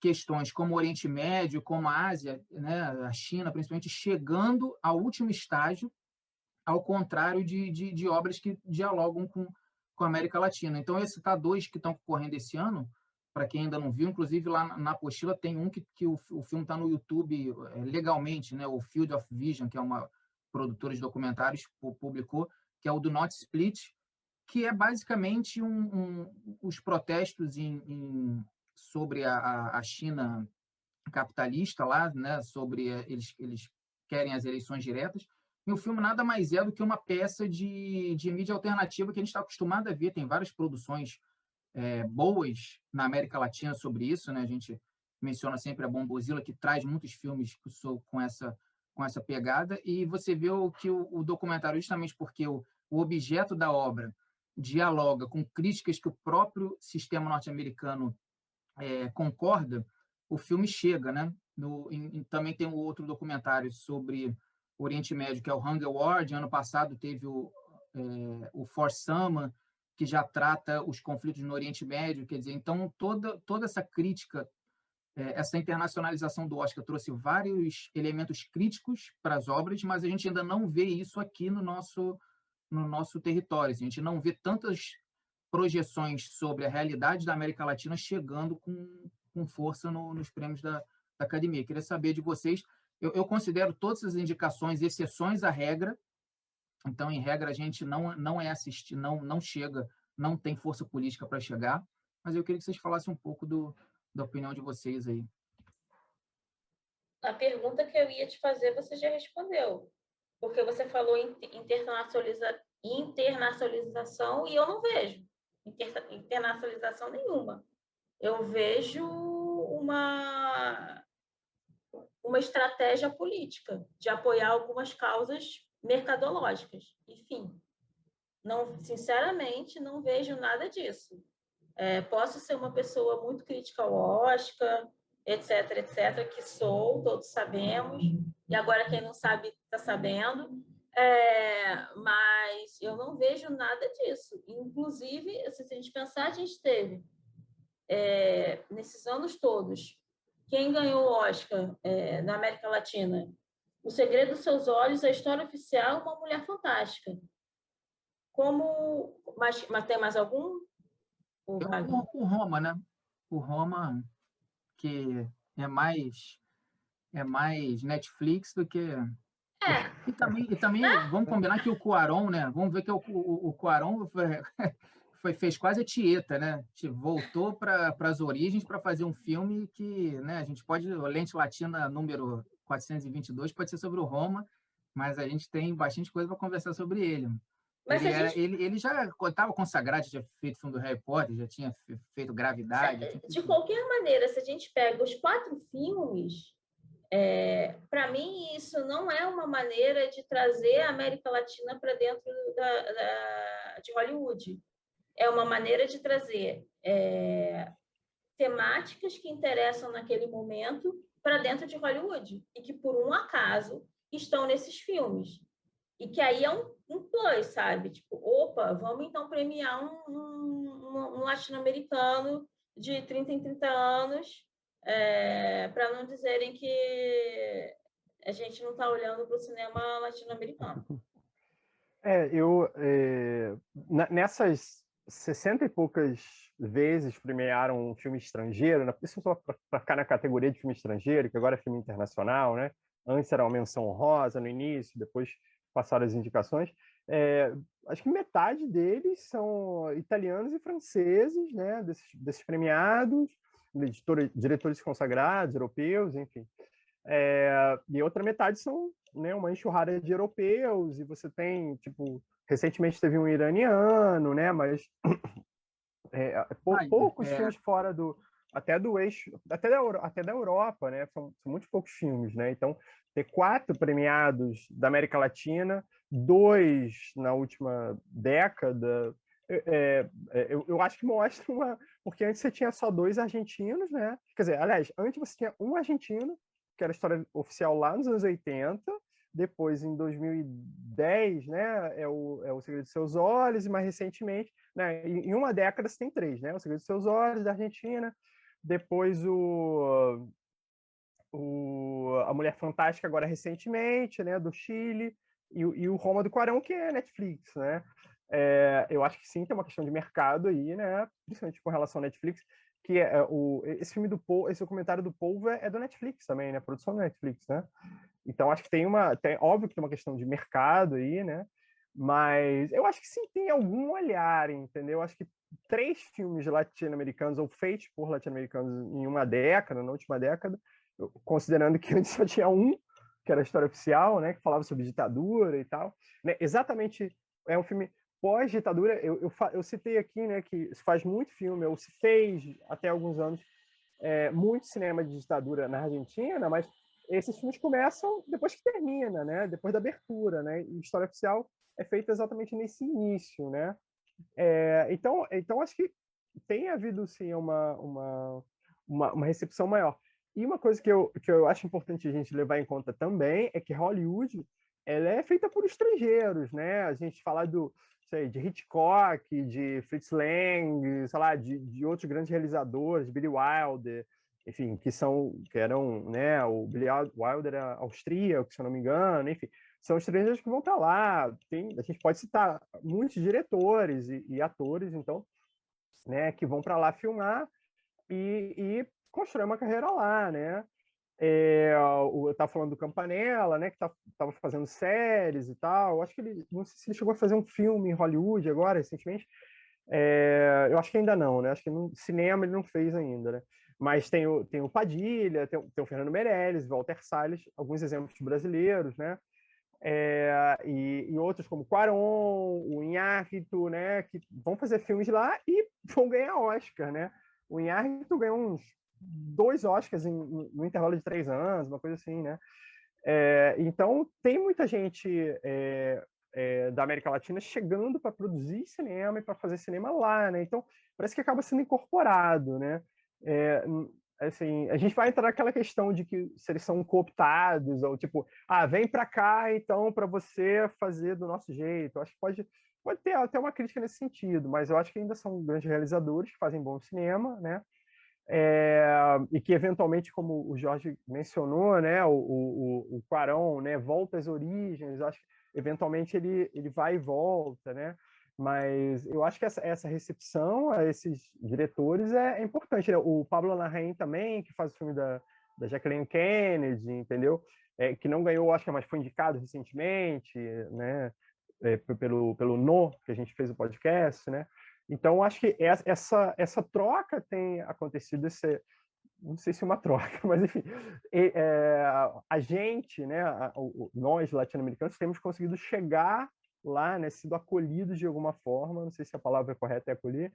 B: questões como o Oriente Médio, como a Ásia, né, a China, principalmente, chegando ao último estágio, ao contrário de, de, de obras que dialogam com, com a América Latina. Então, esses tá dois que estão correndo esse ano, para quem ainda não viu, inclusive lá na apostila tem um que, que o, o filme está no YouTube é, legalmente, né? o Field of Vision, que é uma produtora de documentários, publicou, que é o do Not Split, que é basicamente um, um, os protestos em, em, sobre a, a, China capitalista lá, né? sobre é, eles, eles querem as eleições diretas, e o filme nada mais é do que uma peça de, de mídia alternativa que a gente está acostumado a ver, tem várias produções é, boas na América Latina sobre isso, né? A gente menciona sempre a Bombozilla, que traz muitos filmes com essa com essa pegada, e você vê o que o, o documentário, justamente porque o, o objeto da obra dialoga com críticas que o próprio sistema norte-americano é, concorda, o filme chega, né? No, em, também tem um outro documentário sobre Oriente Médio, que é o Hunger War. Ano passado teve o, é, o For Summer, que já trata os conflitos no Oriente Médio, quer dizer, então toda toda essa crítica, é, essa internacionalização do Oscar trouxe vários elementos críticos para as obras, mas a gente ainda não vê isso aqui no nosso no nosso território. A gente não vê tantas projeções sobre a realidade da América Latina chegando com, com força no, nos prêmios da, da academia. Queria saber de vocês. Eu, eu considero todas as indicações exceções à regra, então, em regra, a gente não, não é assistir, não, não chega, não tem força política para chegar. Mas eu queria que vocês falassem um pouco do, da opinião de vocês aí.
A: A pergunta que eu ia te fazer, você já respondeu. Porque você falou em internacionaliza, internacionalização e eu não vejo internacionalização nenhuma. Eu vejo uma, uma estratégia política de apoiar algumas causas mercadológicas. Enfim, não, sinceramente, não vejo nada disso. É, posso ser uma pessoa muito crítica ao Oscar, etc, etc, que sou, todos sabemos, e agora quem não sabe está sabendo, é, mas eu não vejo nada disso. Inclusive, se a gente pensar, a gente teve, é, nesses anos todos, quem ganhou o Oscar é, na América Latina o Segredo dos Seus Olhos, a história oficial, uma mulher fantástica. Como. Mas, mas tem mais algum?
B: O, o, o Roma, né? O Roma, que é mais é mais Netflix do que
A: é.
B: E também, e também vamos combinar que o Cuaron, né? Vamos ver que o, o, o Cuaron foi, [laughs] foi, fez quase a Tieta, né? Voltou para as origens para fazer um filme que, né? A gente pode, Lente Latina número 422 pode ser sobre o Roma, mas a gente tem bastante coisa para conversar sobre ele. Mas ele, gente... ele, ele, já estava consagrado, já tinha feito filme do Harry Potter, já tinha feito Gravidade.
A: De qualquer maneira, se a gente pega os quatro filmes, é, para mim, isso não é uma maneira de trazer a América Latina para dentro da, da, de Hollywood. É uma maneira de trazer é, temáticas que interessam naquele momento para dentro de Hollywood e que, por um acaso, estão nesses filmes. E que aí é um, um plus, sabe? Tipo, opa, vamos então premiar um, um, um latino-americano de 30 em 30 anos é, para não dizerem que a gente não está olhando para o cinema latino-americano. [laughs]
C: É, eu é, nessas 60 e poucas vezes premiaram um filme estrangeiro, né? isso só para ficar na categoria de filme estrangeiro, que agora é filme internacional, né? Antes era uma menção honrosa no início, depois passaram as indicações. É, acho que metade deles são italianos e franceses, né? Desses, desses premiados editores, diretores consagrados, europeus, enfim. É, e outra metade são né, uma enxurrada de europeus, e você tem, tipo, recentemente teve um iraniano, né, mas é, pou, Ai, poucos é. filmes fora do, até do eixo, até da, até da Europa, né, são, são muito poucos filmes, né, então ter quatro premiados da América Latina, dois na última década, é, é, eu, eu, acho que mostra uma. Porque antes você tinha só dois argentinos, né? Quer dizer, aliás, antes você tinha um argentino, que era a história oficial lá nos anos 80, depois em 2010, né? É o, é o Segredo dos Seus Olhos, e mais recentemente, né? Em, uma década você tem três, né? O Segredo dos Seus Olhos, da Argentina, depois o. O, a Mulher Fantástica agora recentemente, né, do Chile, e, e o Roma do Quarão, que é Netflix, né? É, eu acho que sim, tem uma questão de mercado aí, né? Principalmente com relação à Netflix, que é, é o, esse filme do Paul, esse documentário do Paul é, é do Netflix também, né? Produção da Netflix, né? Então acho que tem uma, tem, óbvio que tem uma questão de mercado aí, né? Mas eu acho que sim tem algum olhar, entendeu? Acho que três filmes latino-americanos ou feitos por latino-americanos em uma década, na última década, considerando que [laughs] antes só tinha um, que era a história oficial, né? Que falava sobre ditadura e tal, né? Exatamente é um filme pós-ditadura, eu, eu, eu, citei aqui né, que se faz muito filme, ou se fez até alguns anos, é, muito cinema de ditadura na Argentina, mas esses filmes começam depois que termina, né, depois da abertura, né, e história oficial é feita exatamente nesse início, né. É, então, então acho que tem havido sim uma, uma, uma, uma recepção maior. E uma coisa que eu, que eu acho importante a gente levar em conta também é que Hollywood ela é feita por estrangeiros, né? A gente fala do, sei, de Hitchcock, de Fritz Lang, sei lá, de, de outros grandes realizadores, Billy Wilder, enfim, que são que eram, né, o Billy Wilder era austríaco, se eu não me engano, enfim, são estrangeiros que vão estar lá. Tem, a gente pode citar muitos diretores e, e atores, então, né, que vão para lá filmar e, e uma carreira lá, né? É, eu estava falando do Campanella, né, que estava tá, fazendo séries e tal. Acho que ele, não sei se ele chegou a fazer um filme em Hollywood agora, recentemente. É, eu acho que ainda não, né? Acho que no cinema ele não fez ainda, né? Mas tem o, tem o Padilha, tem, tem o Fernando Meirelles, Walter Salles, alguns exemplos brasileiros, né? É, e, e, outros como Quaron, o Inhárrito, né? Que vão fazer filmes lá e vão ganhar Oscar, né? O Inhárrito ganhou uns dois Oscars em, no intervalo de três anos, uma coisa assim, né? É, então, tem muita gente é, é, da América Latina chegando para produzir cinema e para fazer cinema lá, né? Então, parece que acaba sendo incorporado, né? É, assim, a gente vai entrar naquela questão de que se eles são cooptados, ou tipo, ah, vem para cá, então, para você fazer do nosso jeito. Eu acho que pode, pode ter até uma crítica nesse sentido, mas eu acho que ainda são grandes realizadores que fazem bom cinema, né? É, e que eventualmente, como o Jorge mencionou, né, o, o, o Quarão, né, volta às origens, acho que eventualmente ele, ele vai e volta, né, Mas eu acho que essa, essa recepção a esses diretores é, é importante. Né? O Pablo Larraín também, que faz o filme da, da Jacqueline Kennedy, entendeu? É, que não ganhou Oscar, mas foi indicado recentemente, né? É, pelo, pelo No, que a gente fez o podcast, né? Então, acho que essa, essa troca tem acontecido, esse, não sei se é uma troca, [laughs] mas enfim, é, a gente, né, a, nós latino-americanos, temos conseguido chegar lá, né, sido acolhidos de alguma forma, não sei se a palavra correta é acolher,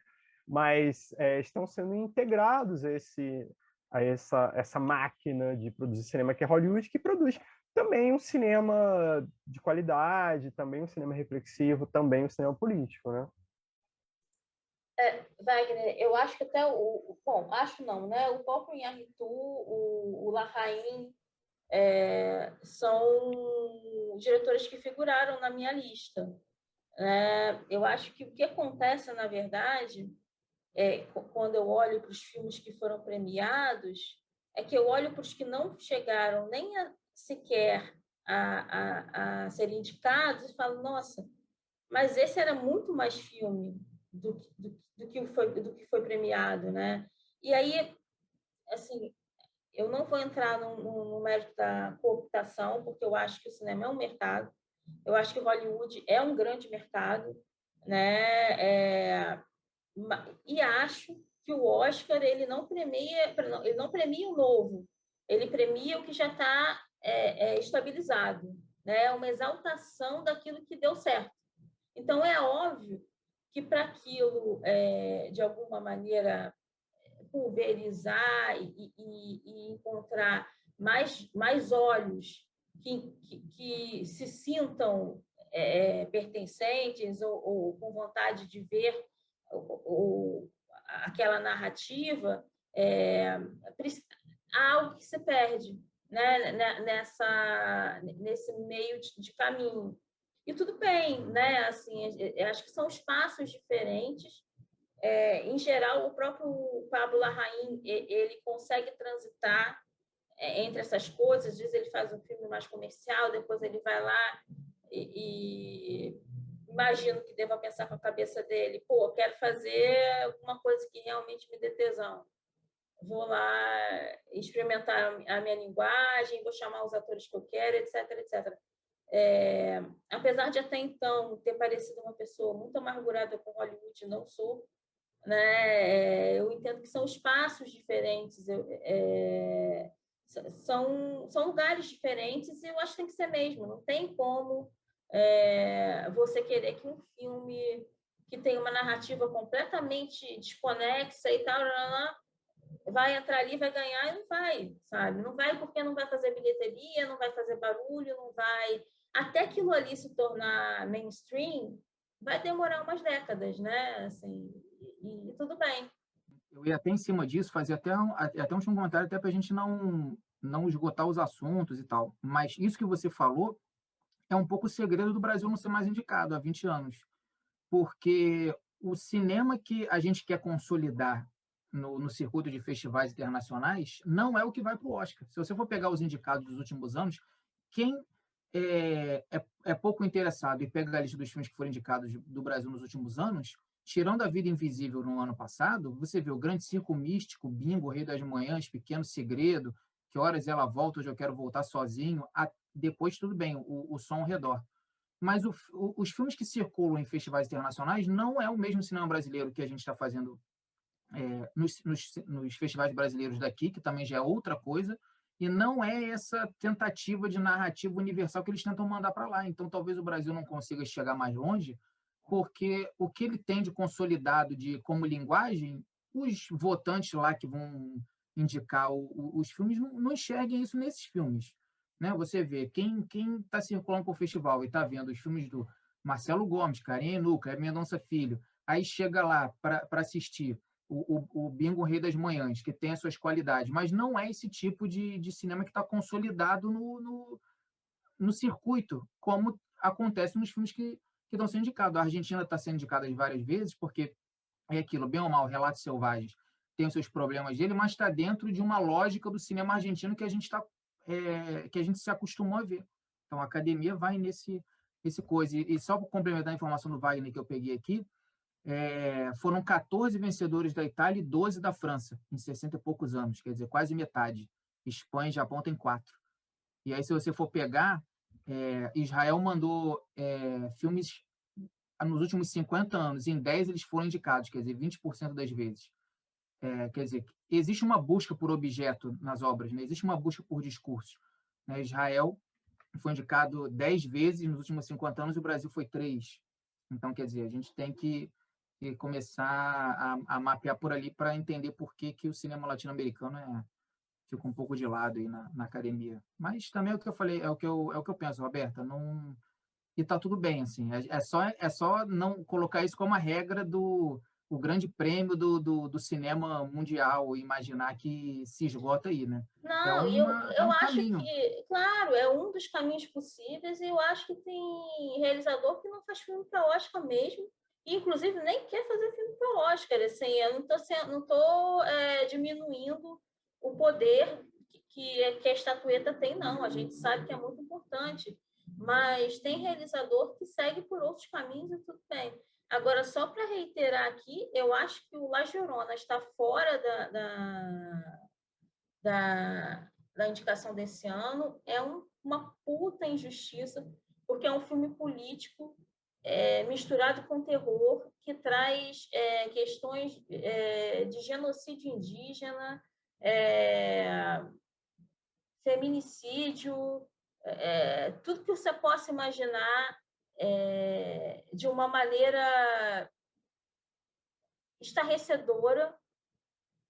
C: mas é, estão sendo integrados a, esse, a essa, essa máquina de produzir cinema que é Hollywood, que produz também um cinema de qualidade, também um cinema reflexivo, também um cinema político, né?
A: É, Wagner, eu acho que até o. Bom, acho não, né? O próprio Inharitu, o, o Larraín, é, são diretores que figuraram na minha lista. É, eu acho que o que acontece, na verdade, é, quando eu olho para os filmes que foram premiados, é que eu olho para os que não chegaram nem a, sequer a, a, a indicados e falo, nossa, mas esse era muito mais filme do, do, do, que foi, do que foi premiado, né? E aí, assim, eu não vou entrar no, no, no mérito da cooptação, porque eu acho que o cinema é um mercado, eu acho que Hollywood é um grande mercado, né? É, e acho que o Oscar ele não premia, ele não premia o novo, ele premia o que já está é, é, estabilizado, né? Uma exaltação daquilo que deu certo. Então é óbvio que para aquilo, é, de alguma maneira, pulverizar e, e, e encontrar mais, mais olhos que, que, que se sintam é, pertencentes ou, ou, com vontade de ver ou, ou aquela narrativa, é, há algo que se perde né, nessa, nesse meio de, de caminho. E tudo bem, né? Assim, acho que são espaços diferentes. É, em geral, o próprio Pablo Larraín, ele consegue transitar é, entre essas coisas. Às vezes ele faz um filme mais comercial, depois ele vai lá e, e imagino que deva pensar com a cabeça dele, pô, quero fazer alguma coisa que realmente me dê tesão. Vou lá experimentar a minha linguagem, vou chamar os atores que eu quero, etc, etc. É, apesar de até então ter parecido uma pessoa muito amargurada com Hollywood, não sou. Né? É, eu entendo que são espaços diferentes, eu, é, são, são lugares diferentes e eu acho que tem que ser mesmo. Não tem como é, você querer que um filme que tem uma narrativa completamente desconexa e tal, vai entrar ali, vai ganhar e não vai, sabe? Não vai porque não vai fazer bilheteria, não vai fazer barulho, não vai até aquilo ali se tornar mainstream, vai demorar umas décadas, né? Assim, e, tudo bem.
B: Eu ia até em cima disso, fazer até um, até um comentário até para a gente não, não esgotar os assuntos e tal. Mas isso que você falou é um pouco o segredo do Brasil não ser mais indicado há 20 anos. Porque o cinema que a gente quer consolidar no, no, circuito de festivais internacionais não é o que vai para o Oscar. Se você for pegar os indicados dos últimos anos, quem é, é, é, pouco interessado e pega a lista dos filmes que foram indicados do Brasil nos últimos anos, tirando A Vida Invisível no ano passado, você vê o Grande Circo Místico, Bingo, Rei das Manhãs, Pequeno Segredo, Que Horas Ela Volta, Hoje Eu Quero Voltar Sozinho, a, depois tudo bem, o, o Som ao Redor. Mas o, o, os filmes que circulam em festivais internacionais não é o mesmo cinema brasileiro que a gente está fazendo é, nos, nos, nos festivais brasileiros daqui, que também já é outra coisa, e não é essa tentativa de narrativa universal que eles tentam mandar para lá. Então, talvez o Brasil não consiga chegar mais longe, porque o que ele tem de consolidado de como linguagem, os votantes lá que vão indicar o, o, os filmes não, não, enxerguem isso nesses filmes. Né? Você vê, quem está circulando por festival e está vendo os filmes do Marcelo Gomes, Karim Nuca, Mendonça Filho, aí chega lá para assistir o, o, o Bingo Rei das Manhãs, que tem as suas qualidades, mas não é esse tipo de, de cinema que está consolidado no, no, no, circuito, como acontece nos filmes que, que estão sendo indicados. A Argentina está sendo indicada várias vezes, porque é aquilo, bem ou mal, Relatos Selvagens tem os seus problemas dele, mas está dentro de uma lógica do cinema argentino que a gente está é, que a gente se acostumou a ver. Então a academia vai nesse esse coisa. E, e só para complementar a informação do Wagner que eu peguei aqui, é, foram 14 vencedores da Itália e 12 da França, em 60 e poucos anos, quer dizer, quase metade. Espanha e Japão tem quatro. E aí, se você for pegar, é, Israel mandou é, filmes nos últimos 50 anos, em 10 eles foram indicados, quer dizer, 20% das vezes. É, quer dizer, existe uma busca por objeto nas obras, né? existe uma busca por discurso. Né? Israel foi indicado 10 vezes nos últimos 50 anos e o Brasil foi 3. Então, quer dizer, a gente tem que, que começar a, a, mapear por ali para entender por que, que o cinema latino-americano é, fica um pouco de lado aí na, na, academia. Mas também é o que eu falei, é o que eu, é o que eu penso, Roberta, não e tá tudo bem assim. É, é só é só não colocar isso como a regra do o grande prêmio do, do, do, cinema mundial imaginar que se esgota aí, né?
A: Não, é uma, eu, eu é um acho caminho. que, claro, é um dos caminhos possíveis e eu acho que tem realizador que não faz filme para Oscar mesmo, e, inclusive nem quer fazer filme para Oscar, assim, eu não estou não tô, é, diminuindo o poder que, que a estatueta tem, não, a gente sabe que é muito importante, mas tem realizador que segue por outros caminhos e tudo bem. Agora, só para reiterar aqui, eu acho que o La Llorona está fora da, da, da, da indicação desse ano. É um, uma puta injustiça, porque é um filme político é, misturado com terror, que traz é, questões é, de genocídio indígena, é, feminicídio, é, tudo que você possa imaginar é, de uma maneira estarrecedora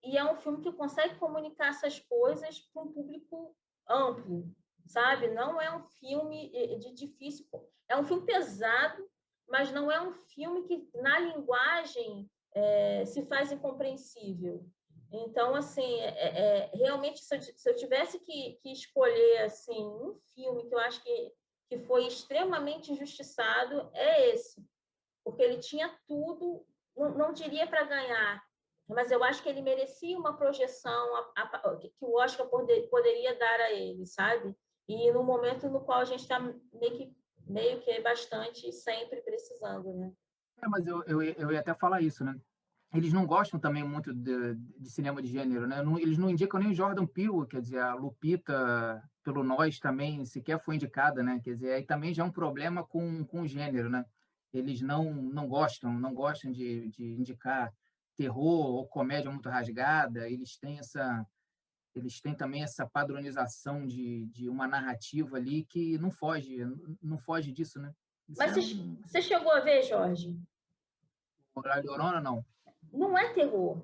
A: e é um filme que consegue comunicar essas coisas para um público amplo, sabe? Não é um filme de difícil, é um filme pesado, mas não é um filme que na linguagem é, se faz incompreensível. Então, assim, é, é, realmente, se eu, se eu tivesse que, que, escolher assim um filme que eu acho que, que foi extremamente injustiçado, é esse. Porque ele tinha tudo, não, não diria para ganhar, mas eu acho que ele merecia uma projeção a, a, que o Oscar poder, poderia dar a ele, sabe? E no momento no qual a gente está meio que, meio que bastante sempre precisando, né?
B: É, mas eu, eu, eu ia até falar isso, né? Eles não gostam também muito de, de cinema de gênero, né? Não, eles não indicam nem o Jordan Peele, quer dizer, a Lupita, pelo Nós também sequer foi indicada, né? Quer dizer, aí também já é um problema com, com o gênero, né? Eles não, não gostam, não gostam de, de indicar terror ou comédia muito rasgada, eles têm essa eles têm também essa padronização de, de uma narrativa ali que não foge, não foge disso, né?
A: Isso Mas é um... você chegou a ver, Jorge?
B: Horário Llorona, não
A: não é terror.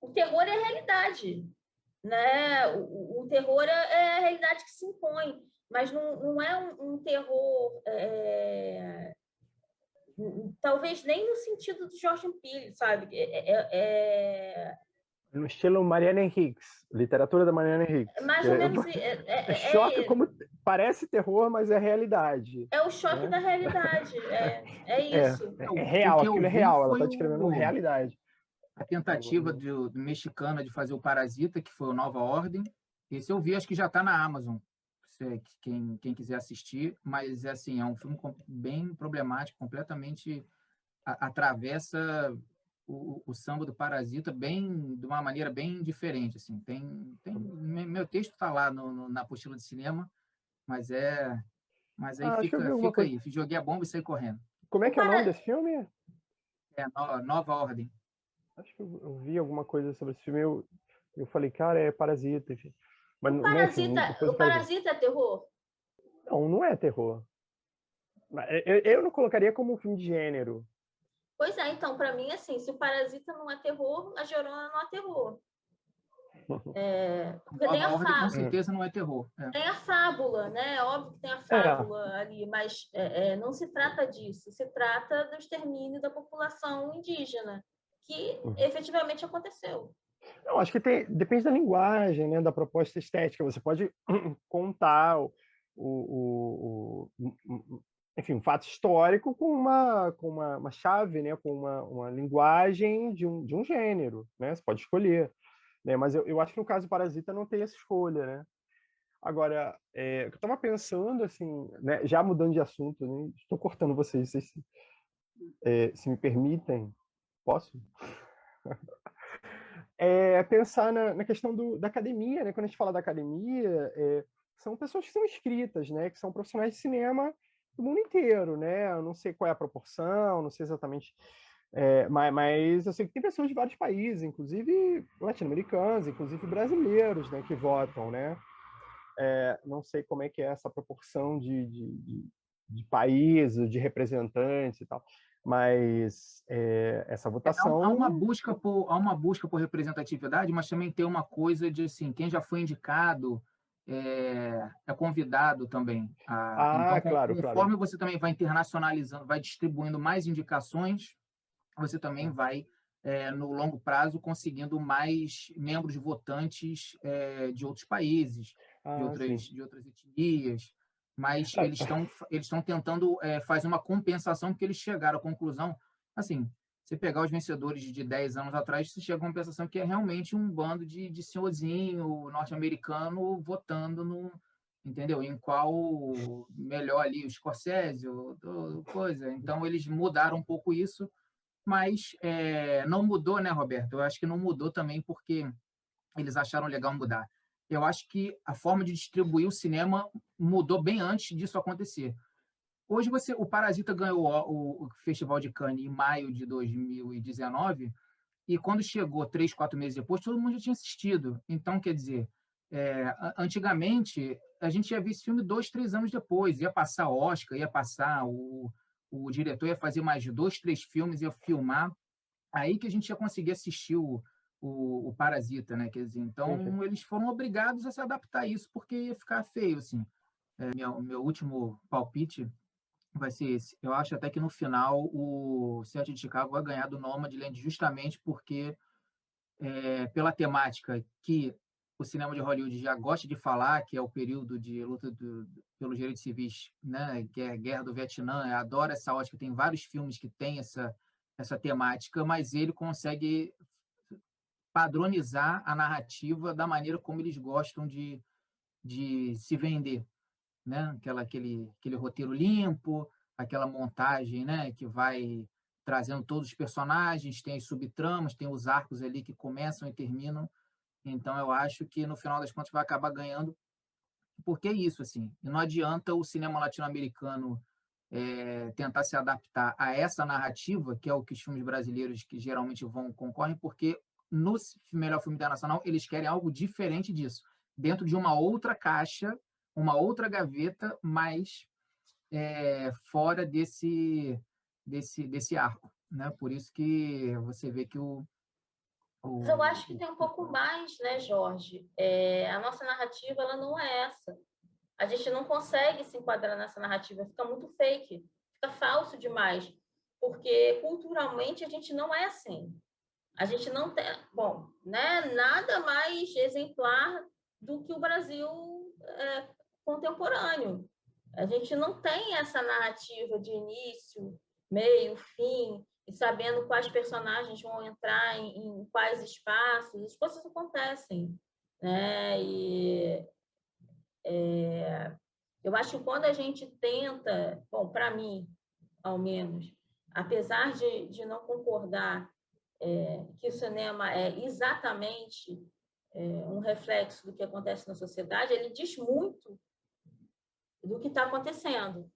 A: O terror é a realidade. Né? O, o terror é, é, a realidade que se impõe, mas não, não é um, um terror. É... Talvez nem no sentido do Jorge Pille, sabe? É, é, é,
C: no estilo Mariana Henriques, literatura da Mariana Henriques.
A: Mais ou menos. [laughs] É,
C: é, é choque como parece terror, mas é realidade.
A: É o choque né? da realidade. É, [laughs] é isso.
C: É, real, aquilo é real. Ela está descrevendo realidade
B: a tentativa do, do mexicana de fazer o Parasita, que foi o Nova Ordem. Esse eu vi, acho que já está na Amazon, se, quem, quem quiser assistir, mas é assim, é um filme bem problemático, completamente a, atravessa o, o, samba do Parasita bem de uma maneira bem diferente assim. Tem, tem meu texto está lá no, no, na apostila de cinema, mas é mas aí ah, fica, fica aí, joguei a bomba e saí correndo.
C: Como é que é o nome desse filme?
B: É Nova Ordem.
C: Acho que eu, vi alguma coisa sobre esse filme. Eu, eu falei, cara, é Parasita, enfim.
A: Mas, o Parasita, é, assim, o Parasita é terror?
C: Não, não é terror. Eu, eu não colocaria como um filme de gênero.
A: Pois é, então, para mim, assim, se o Parasita não é terror, a Jorona não é terror. [laughs]
B: É, porque tem a fábula. Com certeza não é terror. É.
A: Tem a fábula, né? É óbvio que tem a fábula é. ali, mas é, é, não se trata disso. Se trata do extermínio da população indígena que uhum. efetivamente aconteceu.
C: Eu acho que tem, depende da linguagem, né, da proposta estética. Você pode [clears throat] contar o, o, o, enfim, um fato histórico com uma, com uma, uma chave, né, com uma, uma linguagem de um, de um gênero. Né? Você pode escolher. Né? Mas eu, eu acho que no caso do Parasita não tem essa escolha. Né? Agora, é, eu estava pensando, assim, né, já mudando de assunto, né, estou cortando vocês, vocês é, se me permitem, posso? [laughs] é, pensar na, na questão do, da academia, né? Quando a gente fala da academia, é, são pessoas que são inscritas, né? Que são profissionais de cinema do mundo inteiro, né? Eu não sei qual é a proporção, não sei exatamente, é, mas, mas eu sei que tem pessoas de vários países, inclusive latino-americanos, inclusive brasileiros, né? Que votam, né? É, não sei como é que é essa proporção de, de, de, de países, de representantes e tal mas é, essa votação
B: há uma busca por há uma busca por representatividade mas também tem uma coisa de assim quem já foi indicado é, é convidado também
C: a, ah então, claro
B: conforme
C: claro.
B: você também vai internacionalizando vai distribuindo mais indicações você também vai é, no longo prazo conseguindo mais membros votantes é, de outros países ah, de outras sim. de outras etnias mas é. eles estão eles estão tentando é, fazer uma compensação porque eles chegaram à conclusão, assim, você pegar os vencedores de 10 anos atrás, você chega à compensação que é realmente um bando de, de senhorzinho norte-americano votando no, entendeu? Em qual melhor ali, o Scorsese, o, o, coisa. Então, eles mudaram um pouco isso, mas é, não mudou, né, Roberto? Eu acho que não mudou também porque eles acharam legal mudar eu acho que a forma de distribuir o cinema mudou bem antes disso acontecer. Hoje você, o Parasita ganhou o, o Festival de Cannes em maio de 2019 e quando chegou três, quatro meses depois, todo mundo já tinha assistido. Então, quer dizer, é, antigamente a gente ia ver esse filme dois, três anos depois, ia passar Oscar, ia passar o, o diretor ia fazer mais dois, três filmes, ia filmar, aí que a gente ia conseguir assistir o, o, o Parasita, né? Quer dizer, então uhum. eles foram obrigados a se adaptar a isso porque ia ficar feio, assim. É, meu, meu último palpite vai ser esse. Eu acho até que no final o Sete de Chicago vai ganhar do Nomadland justamente porque é, pela temática que o cinema de Hollywood já gosta de falar, que é o período de luta do, pelos direitos civis, né, guerra, guerra do Vietnã, adora essa ótica, tem vários filmes que têm essa essa temática, mas ele consegue padronizar a narrativa da maneira como eles gostam de, de se vender, né? Aquela, aquele, aquele roteiro limpo, aquela montagem, né? Que vai trazendo todos os personagens, tem as subtramas, tem os arcos ali que começam e terminam. Então, eu acho que no final das contas vai acabar ganhando, porque é isso, assim. E não adianta o cinema latino-americano é, tentar se adaptar a essa narrativa, que é o que os filmes brasileiros que geralmente vão concorrem, porque no melhor filme internacional, eles querem algo diferente disso, dentro de uma outra caixa, uma outra gaveta, mas é, fora desse, desse, desse arco. Né? Por isso que você vê que o,
A: o... Mas eu acho que tem um pouco mais, né, Jorge? É, a nossa narrativa ela não é essa. A gente não consegue se enquadrar nessa narrativa, fica muito fake, fica falso demais, porque culturalmente a gente não é assim. A gente não tem, bom, né, nada mais exemplar do que o Brasil é, contemporâneo. A gente não tem essa narrativa de início, meio, fim, e sabendo quais personagens vão entrar em, em quais espaços. As coisas acontecem. Né? E, é, eu acho que quando a gente tenta, bom, para mim, ao menos, apesar de, de não concordar é, que o cinema é exatamente é, um reflexo do que acontece na sociedade, ele diz muito do que está acontecendo.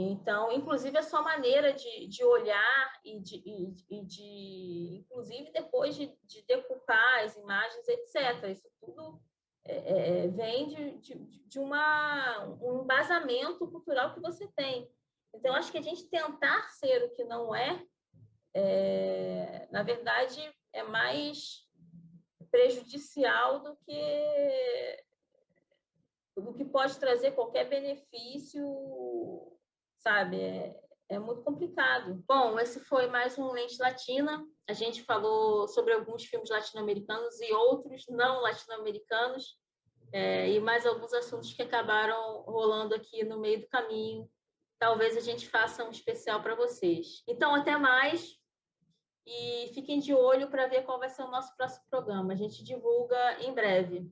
A: Então, inclusive, a sua maneira de, de olhar e de, e, e de, inclusive, depois de, de decupar as imagens, etc. Isso tudo é, é, é vem de, de, de uma, um embasamento cultural que você tem. Então, acho que a gente tentar ser o que não é é, na verdade, é mais prejudicial do que do que pode trazer qualquer benefício, sabe? É, é muito complicado. Bom, esse foi mais um Lente Latina. A gente falou sobre alguns filmes latino-americanos e outros não latino-americanos, é, e mais alguns assuntos que acabaram rolando aqui no meio do caminho. Talvez a gente faça um especial para vocês. Então, até mais. E fiquem de olho para ver qual vai ser o nosso próximo programa. A gente divulga em breve.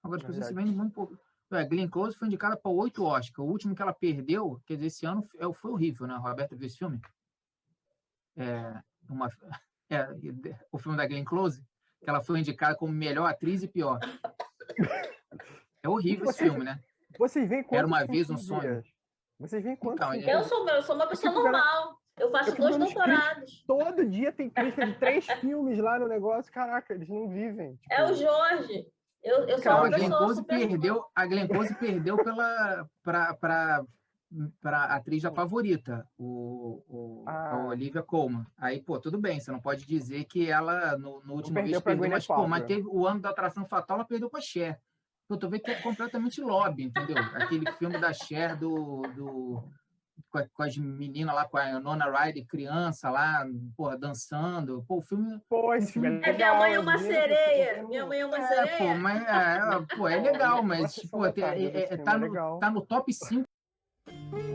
B: Agora, as pessoas se vendem muito pouco. É, Glenn Close foi indicada para oito Oscars. O último que ela perdeu, quer dizer, esse ano é foi horrível, né? Roberta viu esse filme? É, uma, [laughs] é, o filme da Glenn Close? Que ela foi indicada como melhor atriz e pior. É horrível esse filme, né?
C: Vocês veem
B: Era uma vez um sonho.
C: Vocês veem quantos
B: Então,
A: Eu sou, eu sou uma pessoa normal. Eu faço
C: eu
A: dois doutorados.
C: Todo dia tem crítica de três filmes lá no negócio. Caraca, eles não vivem. Tipo,
A: É o Jorge. Eu, eu sou uma
B: a Glenn
A: pessoa
B: Close
A: super
B: perdeu, a Glenn Close perdeu pela para para a atriz da favorita, o, o a
C: Ah.
B: Olivia Colman. Aí, pô, tudo bem, você não pode dizer que ela no, no último
C: perdeu pra
B: perdeu, mas, pô, mas teve o ano da atração fatal, ela perdeu para Cher. Eu tô vendo que é completamente lobby, entendeu? Aquele filme da Cher do, do com, a- com as meninas lá, com a Nona Ryder, criança lá, porra, dançando. Pô, o filme
C: Pô, esse filme é
A: É,
C: legal.
A: minha mãe é uma sereia.
C: eu-
A: Minha mãe é uma
B: É, pô,
A: sereia.
B: mas é, pô, é legal, mas pô, é- é- tá,
C: é
B: no, tá no top 5 Thank you.